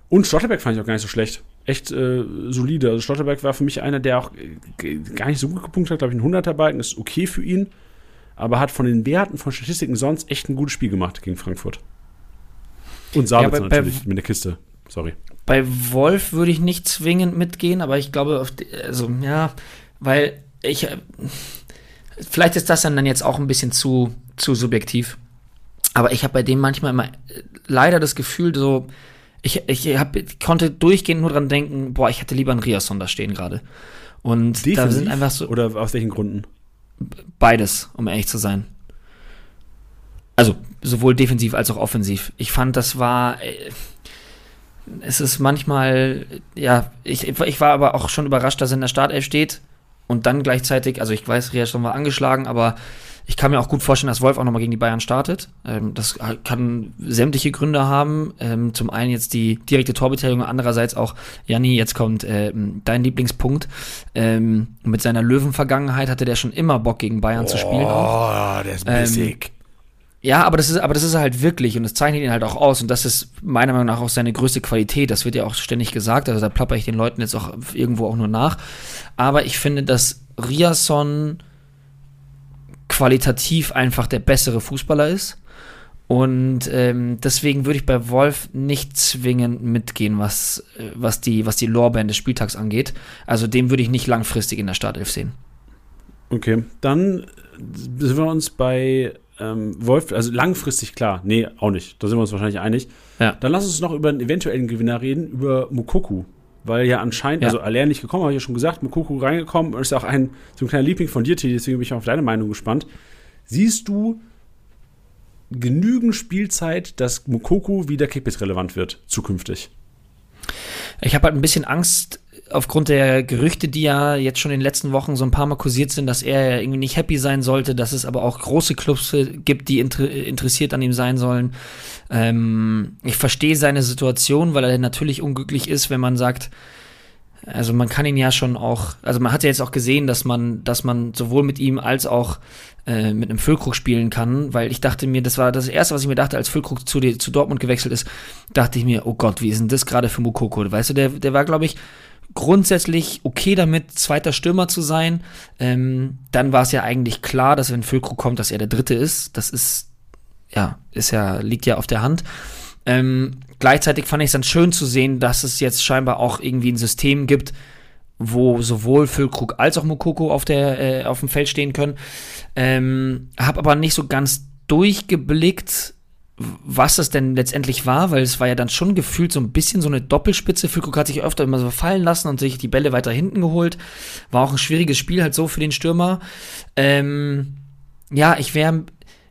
Und Schlotterberg fand ich auch gar nicht so schlecht. Echt äh, solide. Also Schlotterberg war für mich einer, der auch äh, gar nicht so gut gepunktet hat, glaube ich, ein 100er-Balken ist okay für ihn, aber hat von den Werten, von Statistiken sonst echt ein gutes Spiel gemacht gegen Frankfurt. Und Sabitzer ja, bei, natürlich bei, mit der Kiste. Sorry. Bei Wolf würde ich nicht zwingend mitgehen, aber ich glaube, die, also ja, weil ich. Äh, vielleicht ist das dann jetzt auch ein bisschen zu, zu subjektiv. Aber ich habe bei dem manchmal immer äh, leider das Gefühl, so, ich, ich, hab, ich konnte durchgehend nur dran denken, boah, ich hätte lieber einen Riasson da stehen gerade. Und Defensiv da sind einfach so. Oder aus welchen Gründen? Beides, um ehrlich zu sein. Also sowohl defensiv als auch offensiv. Ich fand, das war. Äh, es ist manchmal, ja, ich, ich war aber auch schon überrascht, dass er in der Startelf steht und dann gleichzeitig, also ich weiß, Ria schon mal angeschlagen, aber ich kann mir auch gut vorstellen, dass Wolf auch nochmal gegen die Bayern startet. Ähm, das kann sämtliche Gründe haben. Ähm, zum einen jetzt die direkte Torbeteiligung, andererseits auch, Janni, jetzt kommt äh, dein Lieblingspunkt. Ähm, mit seiner Löwenvergangenheit hatte der schon immer Bock gegen Bayern oh, zu spielen. Oh, der ist bissig. Ja, aber das ist, aber das ist halt wirklich und das zeichnet ihn halt auch aus und das ist meiner Meinung nach auch seine größte Qualität. Das wird ja auch ständig gesagt, also da plapper ich den Leuten jetzt auch irgendwo auch nur nach. Aber ich finde, dass Riasson qualitativ einfach der bessere Fußballer ist. Und ähm, deswegen würde ich bei Wolf nicht zwingend mitgehen, was, was die, was die Lorbeeren des Spieltags angeht. Also dem würde ich nicht langfristig in der Startelf sehen. Okay, dann sind wir uns bei ähm, Wolf, also langfristig klar, nee, auch nicht. Da sind wir uns wahrscheinlich einig. Ja. Dann lass uns noch über einen eventuellen Gewinner reden, über Mukoku. Weil ja anscheinend, Ja. also Aller nicht gekommen, habe ich ja schon gesagt, Mukoku reingekommen und ist auch ein so ein kleiner Liebling von dir, Titi, deswegen bin ich auf deine Meinung gespannt. Siehst du genügend Spielzeit, dass Mukoku wieder Kickbase relevant wird, zukünftig? Ich habe halt ein bisschen Angst aufgrund der Gerüchte, die ja jetzt schon in den letzten Wochen so ein paar Mal kursiert sind, dass er irgendwie nicht happy sein sollte, dass es aber auch große Clubs gibt, die inter interessiert an ihm sein sollen. Ähm, ich verstehe seine Situation, weil er natürlich unglücklich ist, wenn man sagt, also man kann ihn ja schon auch, also man hat ja jetzt auch gesehen, dass man, dass man sowohl mit ihm als auch äh, mit einem Füllkrug spielen kann, weil ich dachte mir, das war das Erste, was ich mir dachte, als Füllkrug zu, zu Dortmund gewechselt ist, dachte ich mir, oh Gott, wie ist denn das gerade für Mukoko? Weißt du, der, der war, glaube ich, grundsätzlich okay damit, zweiter Stürmer zu sein. Ähm, dann war es ja eigentlich klar, dass wenn Füllkrug kommt, dass er der Dritte ist. Das ist, ja, ist ja, liegt ja auf der Hand. Ähm, gleichzeitig fand ich es dann schön zu sehen, dass es jetzt scheinbar auch irgendwie ein System gibt, wo sowohl Füllkrug als auch Mokoko auf, der, äh, auf dem Feld stehen können. Ähm, hab aber nicht so ganz durchgeblickt, was es denn letztendlich war, weil es war ja dann schon gefühlt so ein bisschen so eine Doppelspitze. Füllkrug hat sich öfter immer so fallen lassen und sich die Bälle weiter hinten geholt. War auch ein schwieriges Spiel halt so für den Stürmer. Ähm, ja, ich wäre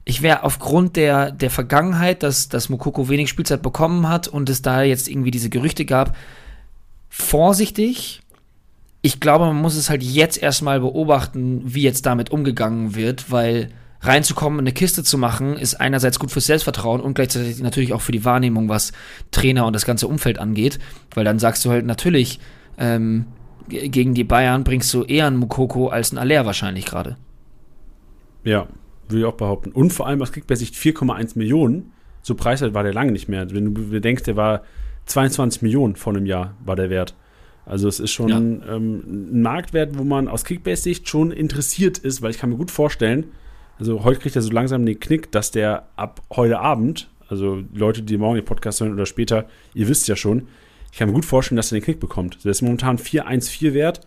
ich wäre aufgrund der, der Vergangenheit, dass, dass Mokoko wenig Spielzeit bekommen hat und es da jetzt irgendwie diese Gerüchte gab, vorsichtig. Ich glaube, man muss es halt jetzt erstmal beobachten, wie jetzt damit umgegangen wird, weil reinzukommen, eine Kiste zu machen, ist einerseits gut fürs Selbstvertrauen und gleichzeitig natürlich auch für die Wahrnehmung, was Trainer und das ganze Umfeld angeht, weil dann sagst du halt natürlich, ähm, gegen die Bayern bringst du eher einen Mukoko als einen Aller wahrscheinlich gerade. Ja, würde ich auch behaupten. Und vor allem aus Kickbase-Sicht 4,1 Millionen. So preiswert war der lange nicht mehr. Wenn du bedenkst, der war 22 Millionen vor einem Jahr, war der Wert. Also es ist schon Ja. ähm, ein Marktwert, wo man aus Kickbase-Sicht schon interessiert ist, weil ich kann mir gut vorstellen, also heute kriegt er so langsam den Knick, dass der ab heute Abend, also Leute, die morgen den Podcast hören oder später, ihr wisst ja schon, ich kann mir gut vorstellen, dass er den Knick bekommt. Der ist momentan 4,14 wert.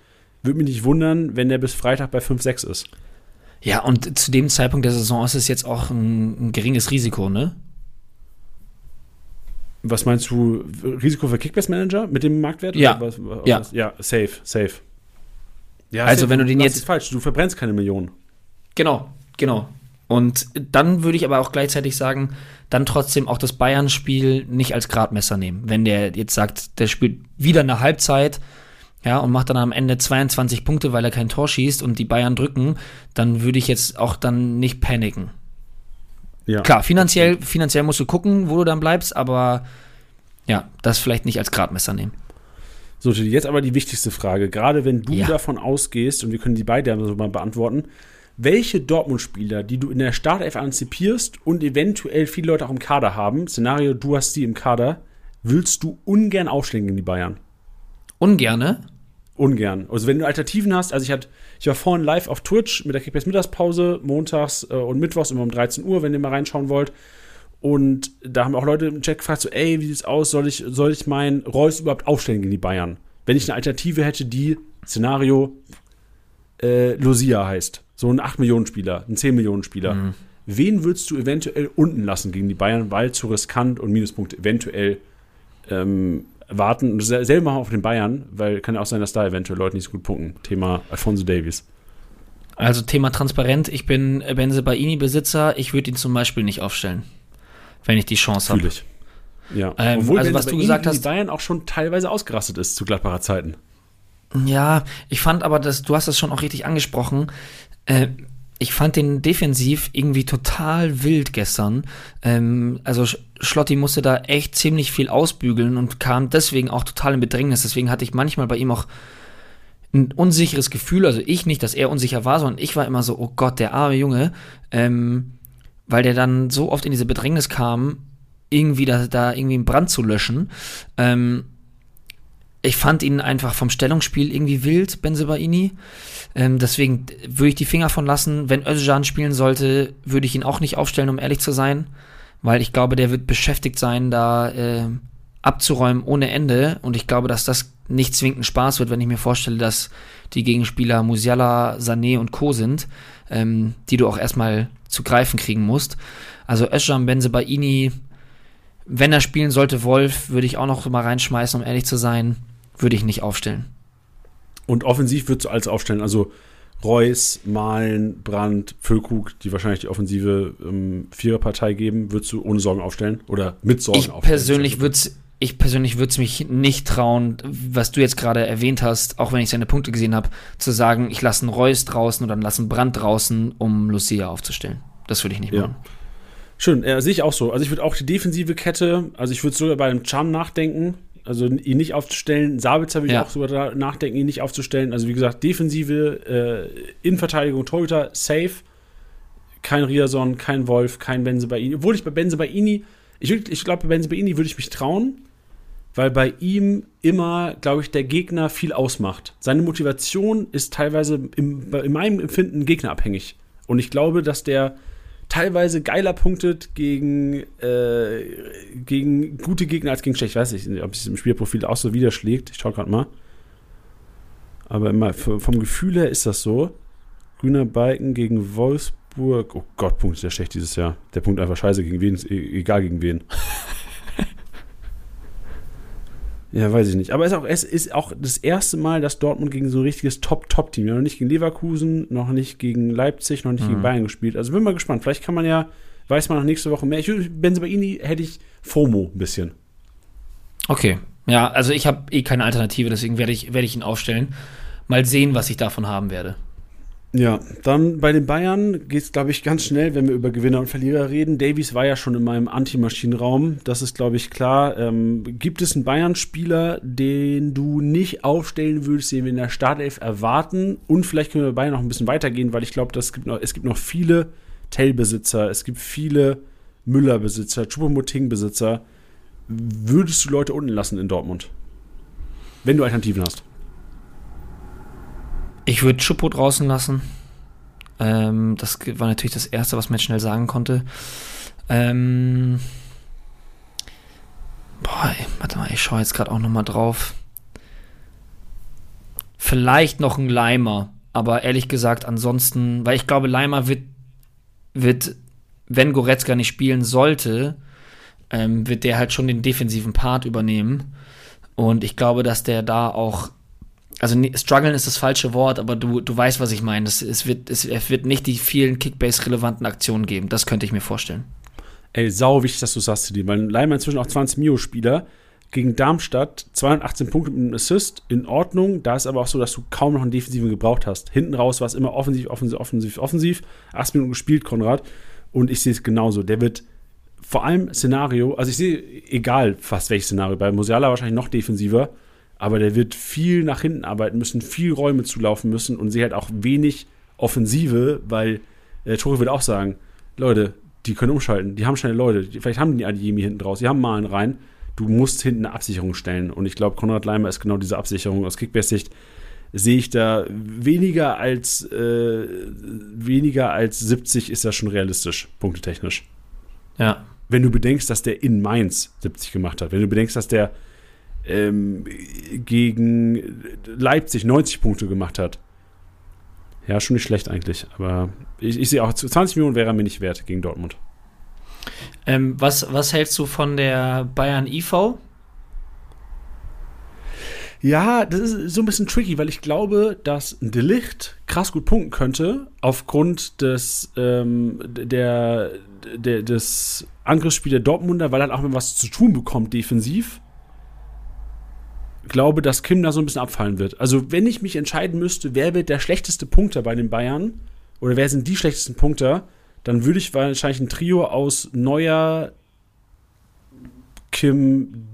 Würde mich nicht wundern, wenn der bis Freitag bei 5,6 ist. Ja, und zu dem Zeitpunkt der Saison ist es jetzt auch ein, ein geringes Risiko, ne? Was meinst du, Risiko für Kickbase-Manager mit dem Marktwert? Ja. Was, was, Ja. was? Ja, safe, safe. Ja, Also safe. wenn du den jetzt- falsch, du verbrennst keine Millionen. Genau, genau. Und dann würde ich aber auch gleichzeitig sagen, dann trotzdem auch das Bayern-Spiel nicht als Gradmesser nehmen. Wenn der jetzt sagt, der spielt wieder eine Halbzeit, ja, und macht dann am Ende 22 Punkte, weil er kein Tor schießt und die Bayern drücken, dann würde ich jetzt auch dann nicht paniken. Ja. Klar, finanziell, finanziell musst du gucken, wo du dann bleibst, aber ja, das vielleicht nicht als Gradmesser nehmen. So, jetzt aber die wichtigste Frage. Gerade wenn du Ja. davon ausgehst, und wir können die beide so mal beantworten, welche Dortmund-Spieler, die du in der Startelf anzipierst und eventuell viele Leute auch im Kader haben, Szenario, du hast die im Kader, willst du ungern aufstellen gegen die Bayern? Ungerne. Ungern. Also wenn du Alternativen hast, also ich hatte, ich war vorhin live auf Twitch mit der Kickbase Mittagspause, montags äh, und mittwochs immer um 13 Uhr, wenn ihr mal reinschauen wollt. Und da haben auch Leute im Chat gefragt, so, ey, wie sieht's aus? Soll ich, soll ich meinen Reus überhaupt aufstellen gegen die Bayern? Wenn ich eine Alternative hätte, die Szenario äh, Lucia heißt. So ein 8-Millionen-Spieler, ein 10-Millionen-Spieler. Wen würdest du eventuell unten lassen gegen die Bayern, weil zu riskant und Minuspunkte eventuell ähm, warten? Und sel- selber machen auf den Bayern, weil kann ja auch sein, dass da eventuell Leute nicht so gut punkten. Thema Alfonso Davies. Also Thema transparent, ich bin Benze Baini-Besitzer, ich würde ihn zum Beispiel nicht aufstellen, wenn ich die Chance habe. Fühle ich. Ja. Ähm, also Benze was du gesagt hast- Bayern auch schon teilweise ausgerastet ist zu Gladbacher Zeiten. Ja, ich fand aber, dass du hast das schon auch richtig angesprochen. Äh, ich fand den defensiv irgendwie total wild gestern. Ähm, also Sch- Schlotti musste da echt ziemlich viel ausbügeln und kam deswegen auch total in Bedrängnis. Deswegen hatte ich manchmal bei ihm auch ein unsicheres Gefühl. Also ich nicht, dass er unsicher war, sondern ich war immer so, oh Gott, der arme Junge. Ähm, weil der dann so oft in diese Bedrängnis kam, irgendwie da, da irgendwie einen Brand zu löschen. Ähm, ich fand ihn einfach vom Stellungsspiel irgendwie wild, Benzebaini. Ähm, deswegen würde ich die Finger von lassen. Wenn Özcan spielen sollte, würde ich ihn auch nicht aufstellen, um ehrlich zu sein. Weil ich glaube, der wird beschäftigt sein, da äh, abzuräumen ohne Ende. Und ich glaube, dass das nicht zwingend Spaß wird, wenn ich mir vorstelle, dass die Gegenspieler Musiala, Sané und Co. sind, ähm, die du auch erstmal zu greifen kriegen musst. Also Özcan Benzebaini, wenn er spielen sollte, Wolf, würde ich auch noch mal reinschmeißen, um ehrlich zu sein, würde ich nicht aufstellen. Und offensiv würdest du alles aufstellen. Also Reus, Malen, Brandt, Füllkrug, die wahrscheinlich die offensive ähm, Viererpartei geben, würdest du ohne Sorgen aufstellen? Oder mit Sorgen ich aufstellen? Persönlich würd's, ich persönlich würde es mich nicht trauen, was du jetzt gerade erwähnt hast, auch wenn ich seine Punkte gesehen habe, zu sagen, ich lasse einen Reus draußen oder lasse einen Brand draußen, um Lucia aufzustellen. Das würde ich nicht machen. Ja. Schön, äh, sehe ich auch so. Also ich würde auch die defensive Kette, also ich würde sogar bei einem Charm nachdenken, also ihn nicht aufzustellen. Sabitzer würde ja. ich auch sogar nachdenken, ihn nicht aufzustellen. Also wie gesagt, defensive, äh, Innenverteidigung, Torhüter, safe. Kein Riason, kein Wolf, kein Benze Baini. Obwohl ich bei Benze Baini, ich, ich glaube, bei Benze Baini würde ich mich trauen, weil bei ihm immer, glaube ich, der Gegner viel ausmacht. Seine Motivation ist teilweise im, in meinem Empfinden gegnerabhängig. Und ich glaube, dass der teilweise geiler punktet gegen, äh, gegen gute Gegner als gegen schlecht. Ich weiß nicht, ob es im Spielprofil auch so widerschlägt. Ich schau gerade mal. Aber immer vom Gefühl her ist das so. Grüner Balken gegen Wolfsburg. Oh Gott, punktet der schlecht dieses Jahr. Der punkt einfach scheiße gegen wen, e-, egal gegen wen. Ja, weiß ich nicht. Aber es ist auch, es ist auch das erste Mal, dass Dortmund gegen so ein richtiges Top-Top-Team, ja, noch nicht gegen Leverkusen, noch nicht gegen Leipzig, noch nicht mhm. gegen Bayern gespielt. Also bin mal gespannt. Vielleicht kann man ja, weiß man noch nächste Woche mehr. Ich, Benzebaini hätte ich FOMO ein bisschen. Okay. Ja, also ich habe eh keine Alternative, deswegen werde ich, werd ich ihn aufstellen. Mal sehen, was ich davon haben werde. Ja, dann bei den Bayern geht es, glaube ich, ganz schnell, wenn wir über Gewinner und Verlierer reden. Davies war ja schon in meinem Antimaschinenraum, das ist, glaube ich, klar. Ähm, gibt es einen Bayern-Spieler, den du nicht aufstellen würdest, den wir in der Startelf erwarten? Und vielleicht können wir bei Bayern noch ein bisschen weitergehen, weil ich glaube, gibt es gibt noch viele Tell-Besitzer, es gibt viele Müller-Besitzer, Choupo-Moting-Besitzer. Würdest du Leute unten lassen in Dortmund? Wenn du Alternativen hast. Ich würde Schuppo draußen lassen. Ähm, das war natürlich das Erste, was man schnell sagen konnte. Ähm, boah, ey, warte mal, ich schaue jetzt gerade auch noch mal drauf. Vielleicht noch ein Leimer, aber ehrlich gesagt, ansonsten, weil ich glaube, Leimer wird, wird wenn Goretzka nicht spielen sollte, ähm, wird der halt schon den defensiven Part übernehmen. Und ich glaube, dass der da auch also strugglen ist das falsche Wort, aber du, du weißt, was ich meine. Es, es, wird, es, es wird nicht die vielen Kickbase-relevanten Aktionen geben. Das könnte ich mir vorstellen. Ey, sau wichtig, dass du sagst, die, weil Leimer inzwischen auch 20 Mio-Spieler gegen Darmstadt, 218 Punkte mit einem Assist, in Ordnung. Da ist aber auch so, dass du kaum noch einen Defensiven gebraucht hast. Hinten raus war es immer offensiv, offensiv, offensiv, offensiv. Acht Minuten gespielt, Konrad. Und ich sehe es genauso. Der wird vor allem Szenario, also ich sehe egal fast welches Szenario, bei Musiala wahrscheinlich noch defensiver aber der wird viel nach hinten arbeiten müssen, viel Räume zulaufen müssen und sie halt auch wenig Offensive, weil äh, Tore wird auch sagen, Leute, die können umschalten, die haben schnelle Leute, vielleicht haben die Adiemi hinten draus, die haben Malen rein, du musst hinten eine Absicherung stellen und ich glaube, Konrad Leimer ist genau diese Absicherung aus Kickbase-Sicht sehe ich da weniger als äh, weniger als 70 ist das schon realistisch, punktetechnisch. Ja. Wenn du bedenkst, dass der in Mainz 70 gemacht hat, wenn du bedenkst, dass der ähm, gegen Leipzig 90 Punkte gemacht hat. Ja, schon nicht schlecht eigentlich. Aber ich, ich sehe auch, 20 Millionen wäre er mir nicht wert gegen Dortmund. Ähm, was, was hältst du von der Bayern IV? Ja, das ist so ein bisschen tricky, weil ich glaube, dass ein Delicht krass gut punkten könnte, aufgrund des, ähm, der, der, des Angriffsspiels der Dortmunder, weil er auch mal was zu tun bekommt defensiv glaube, dass Kim da so ein bisschen abfallen wird. Also, wenn ich mich entscheiden müsste, wer wird der schlechteste Punkter bei den Bayern oder wer sind die schlechtesten Punkter, dann würde ich wahrscheinlich ein Trio aus Neuer, Kim,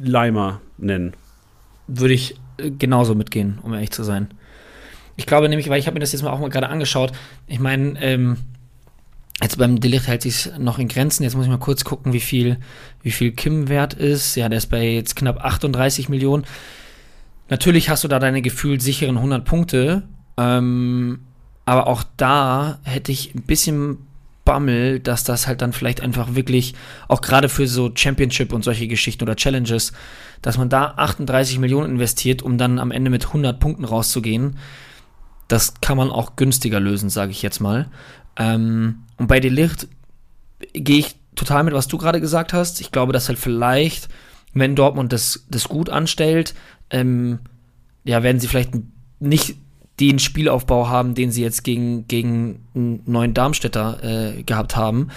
Leimer nennen. Würde ich äh, genauso mitgehen, um ehrlich zu sein. Ich glaube nämlich, weil ich habe mir das jetzt mal auch mal gerade angeschaut. Ich meine, ähm, Jetzt beim Delicht hält sich noch in Grenzen. Jetzt muss ich mal kurz gucken, wie viel, wie viel Kim wert ist. Ja, der ist bei jetzt knapp 38 Millionen. Natürlich hast du da deine gefühlt sicheren 100 Punkte. Ähm, aber auch da hätte ich ein bisschen Bammel, dass das halt dann vielleicht einfach wirklich, auch gerade für so Championship und solche Geschichten oder Challenges, dass man da 38 Millionen investiert, um dann am Ende mit 100 Punkten rauszugehen. Das kann man auch günstiger lösen, sage ich jetzt mal. Ähm, und bei Delicht gehe ich total mit, was du gerade gesagt hast. Ich glaube, dass halt vielleicht, wenn Dortmund das, das gut anstellt, ähm, ja, werden sie vielleicht nicht den Spielaufbau haben, den sie jetzt gegen, gegen einen neuen Darmstädter äh, gehabt haben.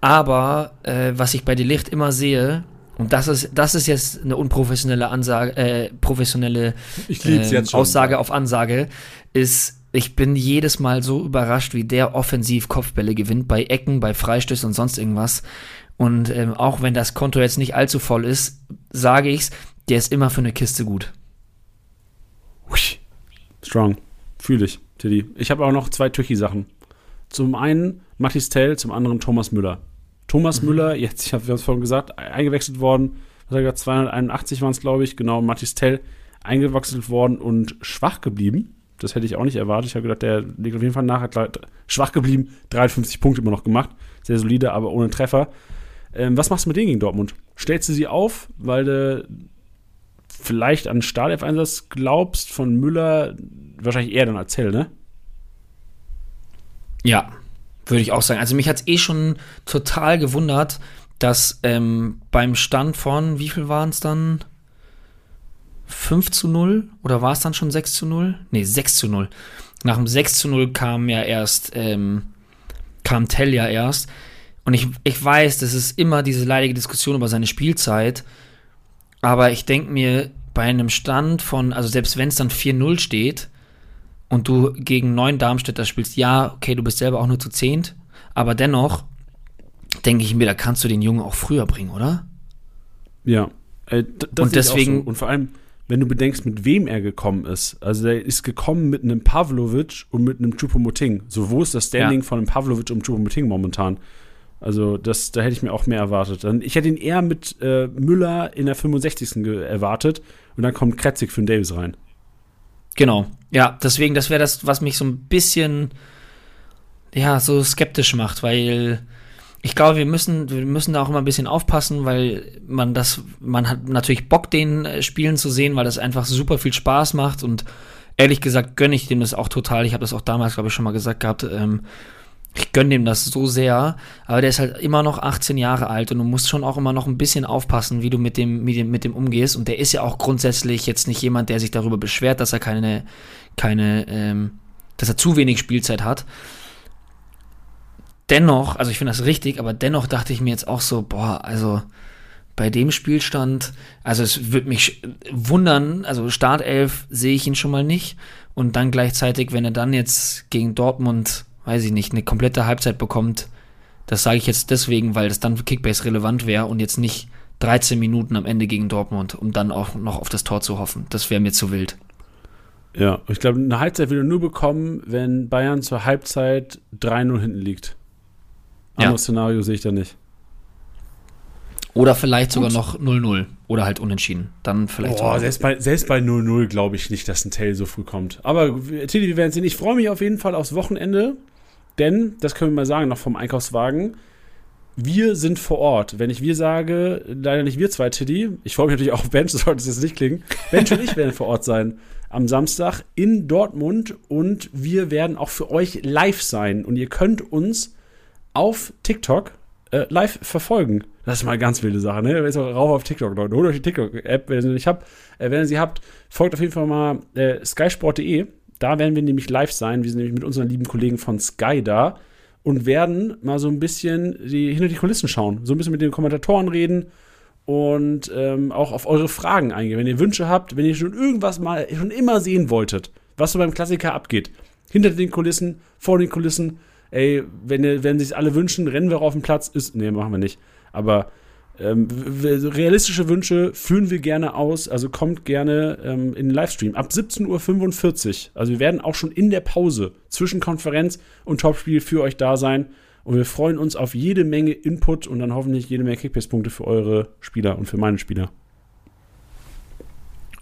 Aber äh, was ich bei Delicht immer sehe, und das ist, das ist jetzt eine unprofessionelle Ansage, äh, professionelle äh, Aussage auf Ansage, ist, ich bin jedes Mal so überrascht, wie der offensiv Kopfbälle gewinnt, bei Ecken, bei Freistößen und sonst irgendwas. Und ähm, auch wenn das Konto jetzt nicht allzu voll ist, sage ich's, der ist immer für eine Kiste gut. Strong. Fühle ich, Tiddy. Ich habe auch noch zwei Tüchi-Sachen. Zum einen Mathis Tell, zum anderen Thomas Müller. Thomas mhm. Müller, jetzt, ich habe es vorhin gesagt, eingewechselt worden. Hat er gesagt? 281 waren es, glaube ich. Genau, Mathis Tell eingewechselt worden und schwach geblieben. Das hätte ich auch nicht erwartet. Ich habe gedacht, der liegt auf jeden Fall nach, hat schwach geblieben, 53 Punkte immer noch gemacht. Sehr solide, aber ohne Treffer. Ähm, was machst du mit denen gegen Dortmund? Stellst du sie auf, weil du vielleicht an Startelf-Einsatz glaubst von Müller, wahrscheinlich eher dann als ne? Ja, würde ich auch sagen. Also mich hat es eh schon total gewundert, dass ähm, beim Stand von, wie viel waren es dann? 5 zu 0? Oder war es dann schon 6 zu 0? Ne, 6 zu 0. Nach dem 6 zu 0 kam ja erst, ähm, kam Tell ja erst. Und ich, ich weiß, das ist immer diese leidige Diskussion über seine Spielzeit. Aber ich denke mir, bei einem Stand von, also selbst wenn es dann 4-0 steht und du gegen neun Darmstädter spielst, ja, okay, du bist selber auch nur zu zehnt, aber dennoch denke ich mir, da kannst du den Jungen auch früher bringen, oder? Ja. Äh, und deswegen. So. Und vor allem, wenn du bedenkst, mit wem er gekommen ist. Also der ist gekommen mit einem Pavlovic und mit einem Chupomoting. So, wo ist das Standing ja. von einem Pavlovic und Chupomoting momentan? Also das, da hätte ich mir auch mehr erwartet. Ich hätte ihn eher mit äh, Müller in der 65. erwartet und dann kommt Kretzig für den Davis rein. Genau. Ja, deswegen, das wäre das, was mich so ein bisschen ja, so skeptisch macht, weil ich glaube, wir müssen, wir müssen da auch immer ein bisschen aufpassen, weil man das, man hat natürlich Bock, den äh, Spielen zu sehen, weil das einfach super viel Spaß macht und ehrlich gesagt gönne ich dem das auch total. Ich habe das auch damals, glaube ich, schon mal gesagt gehabt. Ähm, ich gönne dem das so sehr, aber der ist halt immer noch 18 Jahre alt und du musst schon auch immer noch ein bisschen aufpassen, wie du mit dem, mit dem, mit dem umgehst. Und der ist ja auch grundsätzlich jetzt nicht jemand, der sich darüber beschwert, dass er keine, keine, ähm, dass er zu wenig Spielzeit hat. Dennoch, also ich finde das richtig, aber dennoch dachte ich mir jetzt auch so, boah, also bei dem Spielstand, also es würde mich wundern, also Startelf sehe ich ihn schon mal nicht. Und dann gleichzeitig, wenn er dann jetzt gegen Dortmund weiß ich nicht, eine komplette Halbzeit bekommt, das sage ich jetzt deswegen, weil das dann für Kickbase relevant wäre und jetzt nicht 13 Minuten am Ende gegen Dortmund, um dann auch noch auf das Tor zu hoffen. Das wäre mir zu wild. Ja, ich glaube, eine Halbzeit will er nur bekommen, wenn Bayern zur Halbzeit 3-0 hinten liegt. Anderes ja. Szenario sehe ich da nicht. Oder vielleicht sogar noch 0-0 oder halt unentschieden. Dann vielleicht. Boah, selbst bei, selbst bei 0-0 glaube ich nicht, dass ein Tail so früh kommt. Aber Tilly, wir werden sehen. Ich freue mich auf jeden Fall aufs Wochenende. Denn, das können wir mal sagen, noch vom Einkaufswagen, wir sind vor Ort. Wenn ich wir sage, leider nicht wir zwei, Tiddy. Ich freue mich natürlich auch auf Bench, so sollte es jetzt nicht klingen. Bench und ich werden vor Ort sein am Samstag in Dortmund und wir werden auch für euch live sein. Und ihr könnt uns auf TikTok äh, live verfolgen. Das ist mal eine ganz wilde Sache, ne? Ist auch Rauch auf TikTok, Leute. Holt euch die TikTok-App, wenn ihr sie nicht habt. Äh, wenn ihr sie habt, folgt auf jeden Fall mal äh, skysport.de da werden wir nämlich live sein. Wir sind nämlich mit unseren lieben Kollegen von Sky da und werden mal so ein bisschen die, hinter die Kulissen schauen. So ein bisschen mit den Kommentatoren reden und ähm, auch auf eure Fragen eingehen. Wenn ihr Wünsche habt, wenn ihr schon irgendwas mal schon immer sehen wolltet, was so beim Klassiker abgeht. Hinter den Kulissen, vor den Kulissen. Ey, wenn, wenn sich alle wünschen, rennen wir auf den Platz. Ist, nee, machen wir nicht. Aber ähm, realistische Wünsche führen wir gerne aus, also kommt gerne ähm, in den Livestream ab 17.45 Uhr. Also wir werden auch schon in der Pause zwischen Konferenz und Topspiel für euch da sein. Und wir freuen uns auf jede Menge Input und dann hoffentlich jede Menge Kickbase-Punkte für eure Spieler und für meine Spieler.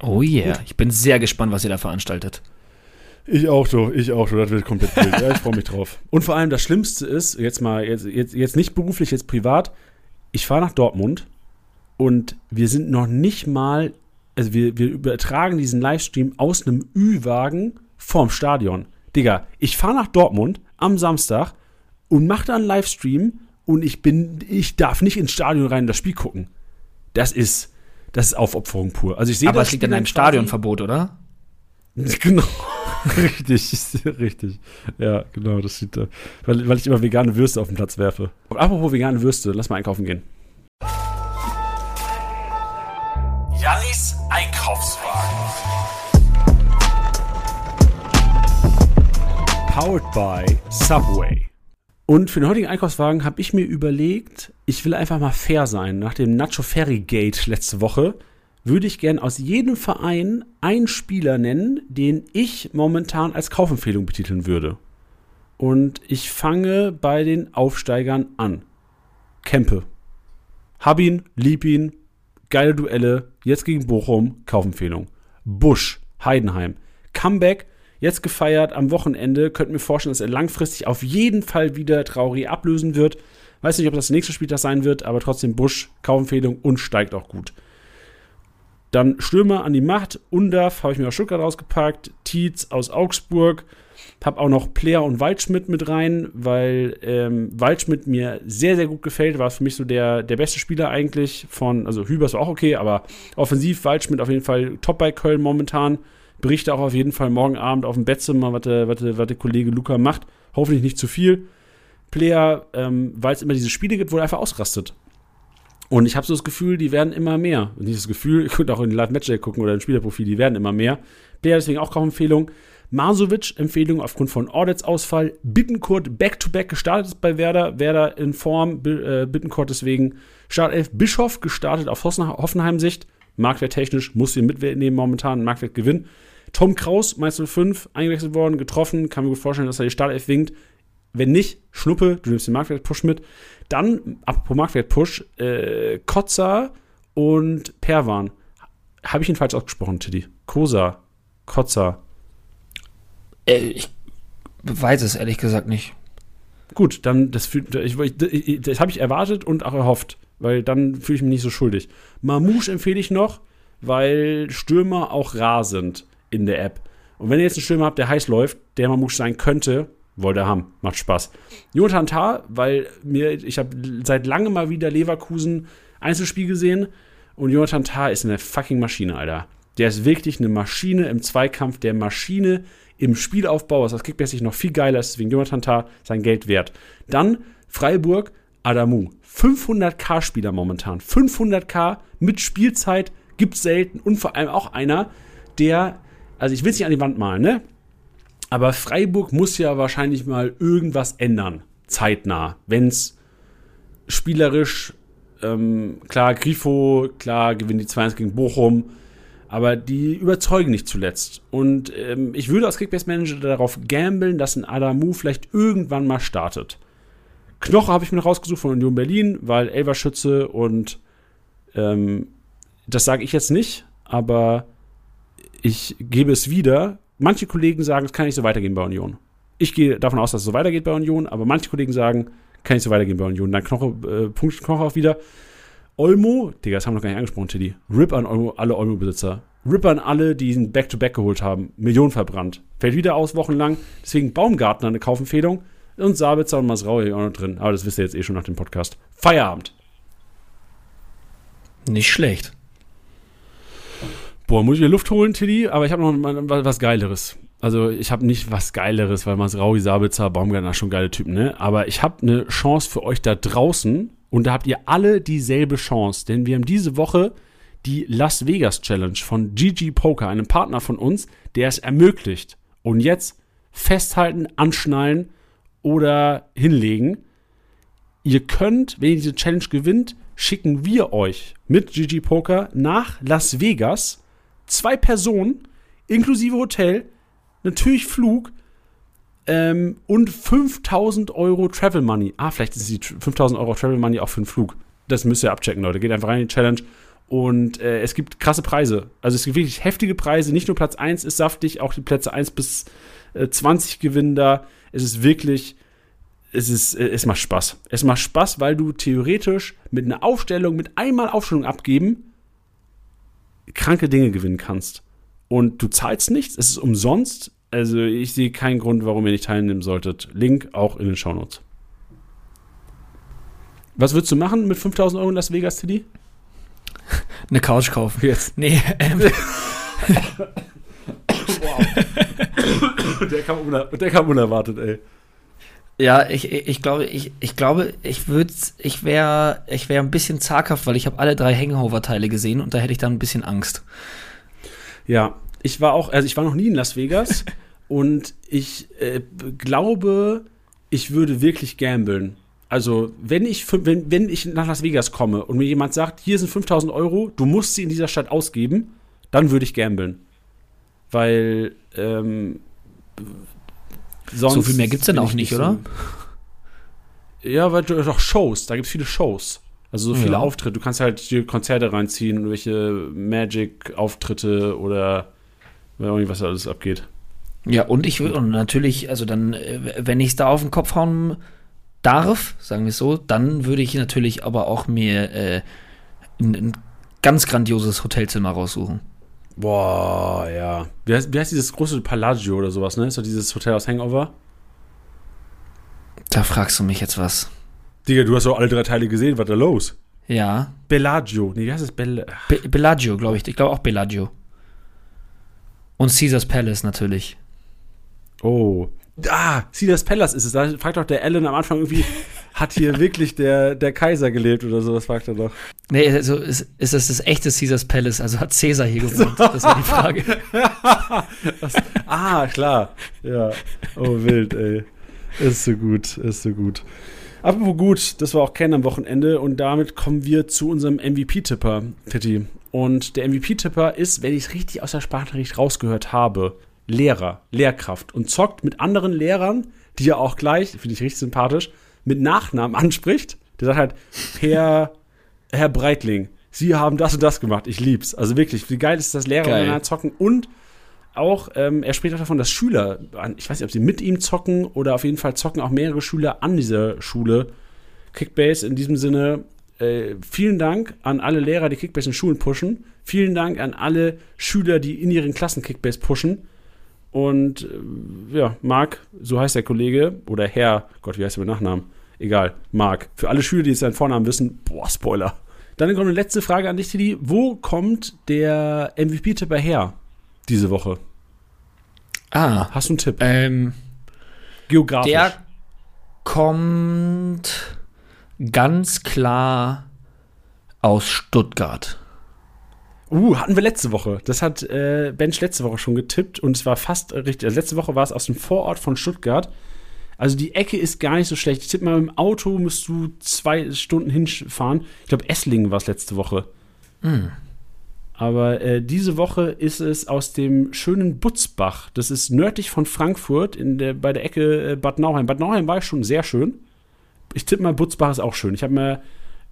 Oh yeah, Gut. ich bin sehr gespannt, was ihr da veranstaltet. Ich auch so, ich auch so, das wird komplett wild. Ja, ich freue mich drauf. Und vor allem das Schlimmste ist, jetzt mal, jetzt, jetzt, jetzt nicht beruflich, jetzt privat, ich fahre nach Dortmund und wir sind noch nicht mal, also wir, wir übertragen diesen Livestream aus einem Ü-Wagen vorm Stadion. Digga, ich fahre nach Dortmund am Samstag und mache da einen Livestream und ich bin, ich darf nicht ins Stadion rein und das Spiel gucken. Das ist, das ist Aufopferung pur. Also ich sehe Aber das es liegt an einem Stadionverbot, oder? Genau. richtig, richtig. Ja, genau, das sieht, äh, weil, weil ich immer vegane Würste auf den Platz werfe. Und apropos vegane Würste, lass mal einkaufen gehen. Jannis Einkaufswagen. Powered by Subway. Und für den heutigen Einkaufswagen habe ich mir überlegt, ich will einfach mal fair sein. Nach dem Nacho Ferry Gate letzte Woche würde ich gern aus jedem Verein einen Spieler nennen, den ich momentan als Kaufempfehlung betiteln würde. Und ich fange bei den Aufsteigern an. Kempe. Hab ihn, lieb ihn, geile Duelle, jetzt gegen Bochum, Kaufempfehlung. Busch, Heidenheim. Comeback, jetzt gefeiert am Wochenende. Könnt mir vorstellen, dass er langfristig auf jeden Fall wieder Trauri ablösen wird. Weiß nicht, ob das nächste Spieltag sein wird, aber trotzdem Busch, Kaufempfehlung und steigt auch gut. Dann Stürmer an die Macht. Undaf habe ich mir aus Stuttgart rausgepackt. Tietz aus Augsburg. Hab auch noch Player und Waldschmidt mit rein, weil ähm, Waldschmidt mir sehr, sehr gut gefällt. War für mich so der, der beste Spieler eigentlich von, also Hübers war auch okay, aber offensiv Waldschmidt auf jeden Fall top bei Köln momentan. Berichte auch auf jeden Fall morgen Abend auf dem Bettzimmer, was der, was der, was der Kollege Luca macht. Hoffentlich nicht zu viel. Player, ähm, weil es immer diese Spiele gibt, wo er einfach ausrastet. Und ich habe so das Gefühl, die werden immer mehr. Und das Gefühl, ich könnte auch in den Live-Match gucken oder in Spielerprofil, die werden immer mehr. Player deswegen auch Kaufempfehlung. Masovic, Empfehlung aufgrund von Audits Ausfall. Bittenkurt back-to-back gestartet ist bei Werder. Werder in Form. Äh, Bittenkurt deswegen Startelf. Bischof gestartet auf Hossen- Hoffenheim-Sicht. Marktwerttechnisch muss ihn mitnehmen momentan. Marktwert Gewinn. Tom Kraus, Meister 5, eingewechselt worden, getroffen. Kann mir gut vorstellen, dass er die Startelf winkt. Wenn nicht, Schnuppe, du nimmst den Marktwert-Push mit. Dann, apropos Marktwert-Push, äh, Kotzer und Perwan. Habe ich ihn falsch ausgesprochen, Tiddy? Kosa, Kotzer. Äh, ich weiß es ehrlich gesagt nicht. Gut, dann, das, fühlt- ich, ich, das habe ich erwartet und auch erhofft, weil dann fühle ich mich nicht so schuldig. Mamouche empfehle ich noch, weil Stürmer auch rar sind in der App. Und wenn ihr jetzt einen Stürmer habt, der heiß läuft, der Mamouche sein könnte, wollt ihr haben. Macht Spaß. Jonathan Tah, weil mir, ich habe seit langem mal wieder Leverkusen Einzelspiel gesehen und Jonathan Tah ist eine fucking Maschine, Alter. Der ist wirklich eine Maschine im Zweikampf, der Maschine im Spielaufbau, was das kickmäßig noch viel geiler ist, deswegen Jonathan Tah sein Geld wert. Dann Freiburg, Adamu. 500k Spieler momentan. 500k mit Spielzeit gibt's selten und vor allem auch einer, der, also ich will es nicht an die Wand malen, ne? Aber Freiburg muss ja wahrscheinlich mal irgendwas ändern, zeitnah, wenn's spielerisch, ähm, klar, Grifo, klar, gewinnt die 2-1 gegen Bochum, aber die überzeugen nicht zuletzt. Und ähm, ich würde als Kickbase-Manager darauf gambeln, dass ein Adamu vielleicht irgendwann mal startet. Knoche habe ich mir rausgesucht von Union Berlin, weil Elverschütze und ähm, das sage ich jetzt nicht, aber ich gebe es wieder. Manche Kollegen sagen, es kann nicht so weitergehen bei Union. Ich gehe davon aus, dass es so weitergeht bei Union, aber manche Kollegen sagen, kann nicht so weitergehen bei Union. Dann Knoche, äh, Punkt Knoche auch wieder. Olmo, Digga, das haben wir noch gar nicht angesprochen, Teddy. Rip an Olmo, alle Olmo-Besitzer. Rip an alle, die ihn Back-to-Back geholt haben. Millionen verbrannt. Fällt wieder aus wochenlang. Deswegen Baumgartner eine Kaufempfehlung. Und Sabitzer und Masraui auch noch drin. Aber das wisst ihr jetzt eh schon nach dem Podcast. Feierabend. Nicht schlecht. Boah, muss ich mir Luft holen, Tilly? Aber ich habe noch was Geileres. Also ich habe nicht was Geileres, weil Masraui, Sabitzer, Baumgartner schon geile Typen, ne? Aber ich habe eine Chance für euch da draußen und da habt ihr alle dieselbe Chance, denn wir haben diese Woche die Las Vegas Challenge von GG Poker, einem Partner von uns, der es ermöglicht. Und jetzt festhalten, anschnallen oder hinlegen. Ihr könnt, wenn ihr diese Challenge gewinnt, schicken wir euch mit GG Poker nach Las Vegas zwei Personen inklusive Hotel, natürlich Flug ähm, und 5000 Euro Travel Money. Ah, vielleicht ist die 5000 Euro Travel Money auch für den Flug. Das müsst ihr abchecken, Leute. Geht einfach rein in die Challenge Und äh, es gibt krasse Preise. Also es gibt wirklich heftige Preise. Nicht nur Platz 1 ist saftig, auch die Plätze 1 bis äh, 20 gewinnen da. Es ist wirklich, es, ist, äh, es macht Spaß. Es macht Spaß, weil du theoretisch mit einer Aufstellung, mit einmal Aufstellung abgeben, kranke Dinge gewinnen kannst. Und du zahlst nichts, es ist umsonst. Also ich sehe keinen Grund, warum ihr nicht teilnehmen solltet. Link auch in den Shownotes. Was würdest du machen mit 5000 Euro in Las Vegas, Tiddy? Eine Couch kaufen. Jetzt. Nee, ähm, der, kam der kam unerwartet, ey. Ja, ich, ich glaube, ich, ich glaube, ich würde, ich wäre, ich wäre ein bisschen zaghaft, weil ich habe alle drei Hangover-Teile gesehen und da hätte ich dann ein bisschen Angst. Ja, ich war auch, also ich war noch nie in Las Vegas und ich äh, glaube, ich würde wirklich gamblen. Also, wenn ich, wenn, wenn ich nach Las Vegas komme und mir jemand sagt, hier sind 5000 Euro, du musst sie in dieser Stadt ausgeben, dann würde ich gamblen. Weil, ähm, sonst. so viel mehr gibt's denn bin auch ich nicht, so- oder? Ja, weil du doch Shows, da gibt es viele Shows. Also so viele Ja. Auftritte. Du kannst halt dir Konzerte reinziehen, irgendwelche Magic-Auftritte oder irgendwas alles abgeht. Ja, und ich würde, und natürlich, also dann, äh, wenn ich es da auf den Kopf hauen darf, sagen wir es so, dann würde ich natürlich aber auch mir äh, ein, ein ganz grandioses Hotelzimmer raussuchen. Boah, ja. Wie heißt, wie heißt dieses große Palagio oder sowas, ne? Ist doch dieses Hotel aus Hangover? Da fragst du mich jetzt was. Digga, du hast doch alle drei Teile gesehen, was da los? Ja, Bellagio. Nee, wie heißt es? Bell Be Bellagio, glaube ich. Ich glaube auch Bellagio. Und Caesars Palace natürlich. Oh. Ah, Caesars Palace ist es. Da fragt doch der Alan am Anfang irgendwie, hat hier wirklich der, der Kaiser gelebt oder so? Das fragt er doch. Nee, also ist, ist das das echte Caesars Palace? Also hat Caesar hier gewohnt? Das war die Frage. Ah, klar. Ja. Oh, wild, ey. Ist so gut, ist so gut. Apropos gut, das war auch Ken am Wochenende und damit kommen wir zu unserem MVP-Tipper, Titti. Und der MVP-Tipper ist, wenn ich es richtig aus der Sprachnachricht rausgehört habe, Lehrer, Lehrkraft und zockt mit anderen Lehrern, die er auch gleich, finde ich richtig sympathisch, mit Nachnamen anspricht. Der sagt halt, Herr, Herr Breitling, Sie haben das und das gemacht. Ich lieb's. Also wirklich, wie geil ist das, Lehrer Geil. miteinander zocken und auch, ähm, er spricht auch davon, dass Schüler, ich weiß nicht, ob sie mit ihm zocken oder auf jeden Fall zocken auch mehrere Schüler an dieser Schule. Kickbase in diesem Sinne, äh, vielen Dank an alle Lehrer, die Kickbase in Schulen pushen. Vielen Dank an alle Schüler, die in ihren Klassen Kickbase pushen. Und äh, ja, Marc, so heißt der Kollege, oder Herr, Gott, wie heißt der mit Nachnamen? Egal, Marc. Für alle Schüler, die jetzt seinen Vornamen wissen, boah, Spoiler. Dann kommt eine letzte Frage an dich, Tidi. Wo kommt der MVP-Tipper her diese Woche? Ah, Hast du einen Tipp? ähm, Geografisch. der kommt ganz klar aus Stuttgart. Uh, hatten wir letzte Woche. Das hat äh, Bench letzte Woche schon getippt und es war fast richtig. Also letzte Woche war es aus dem Vorort von Stuttgart. Also die Ecke ist gar nicht so schlecht. Ich tippe mal, im Auto musst du zwei Stunden hinfahren. Ich glaube, Esslingen war es letzte Woche. Aber äh, diese Woche ist es aus dem schönen Butzbach. Das ist nördlich von Frankfurt in der, bei der Ecke äh, Bad Nauheim. Bad Nauheim war schon sehr schön. Ich tippe mal, Butzbach ist auch schön. Ich habe mir,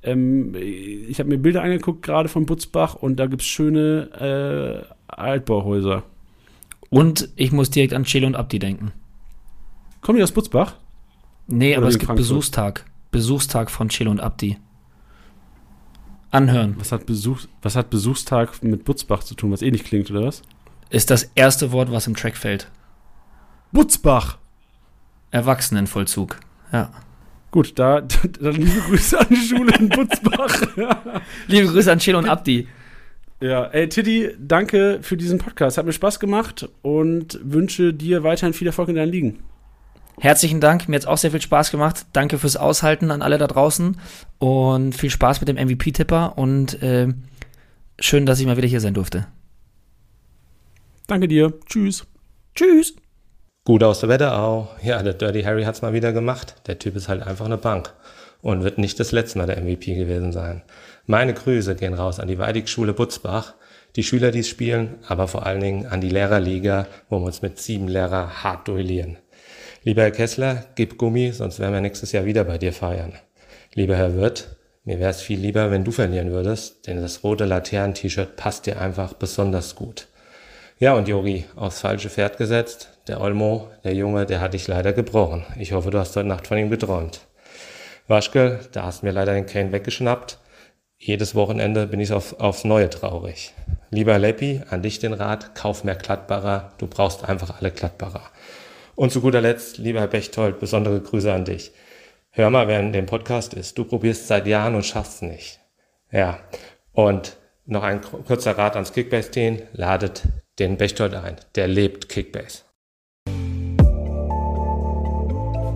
ähm, ich hab mir Bilder angeguckt gerade von Butzbach und da gibt es schöne äh, Altbauhäuser. Und ich muss direkt an Chelo und Abdi denken. Kommen die aus Butzbach? Nee, Oder aber es gibt Frankfurt? Besuchstag. Besuchstag von Chelo und Abdi. Anhören. Was hat, Besuch, was hat Besuchstag mit Butzbach zu tun, was eh nicht klingt, oder was? Ist das erste Wort, was im Track fällt. Butzbach! Erwachsenenvollzug. Ja. Gut, da, dann liebe Grüße an die Schule in Butzbach. Liebe Grüße an Chelo und Abdi. Ja, ey, Tiddy, danke für diesen Podcast. Hat mir Spaß gemacht und wünsche dir weiterhin viel Erfolg in deinen Ligen. Herzlichen Dank, mir hat auch sehr viel Spaß gemacht. Danke fürs Aushalten an alle da draußen und viel Spaß mit dem MVP-Tipper und äh, schön, dass ich mal wieder hier sein durfte. Danke dir. Tschüss. Tschüss. Gut aus der Wetterau. Ja, der Dirty Harry hat's mal wieder gemacht. Der Typ ist halt einfach eine Bank und wird nicht das letzte Mal der MVP gewesen sein. Meine Grüße gehen raus an die Weidigschule Butzbach, die Schüler, die es spielen, aber vor allen Dingen an die Lehrerliga, wo wir uns mit sieben Lehrer hart duellieren. Lieber Herr Kessler, gib Gummi, sonst werden wir nächstes Jahr wieder bei dir feiern. Lieber Herr Wirth, Mir wäre es viel lieber, wenn du verlieren würdest, denn das rote Laternen-T-Shirt passt dir einfach besonders gut. Ja, und Jori, aufs falsche Pferd gesetzt. Der Olmo, der Junge, der hat dich leider gebrochen. Ich hoffe, du hast heute Nacht von ihm geträumt. Waschke, da hast du mir leider den Kane weggeschnappt. Jedes Wochenende bin ich auf, aufs Neue traurig. Lieber Leppi, an dich den Rat, kauf mehr Glattbarer. Du brauchst einfach alle Glattbarer. Und zu guter Letzt, lieber Herr Bechtold, besondere Grüße an dich. Hör mal, wer in dem Podcast ist. Du probierst seit Jahren und schaffst es nicht. Ja. Und noch ein kurzer Rat ans Kickbase-Team. Ladet den Bechtold ein. Der lebt Kickbase.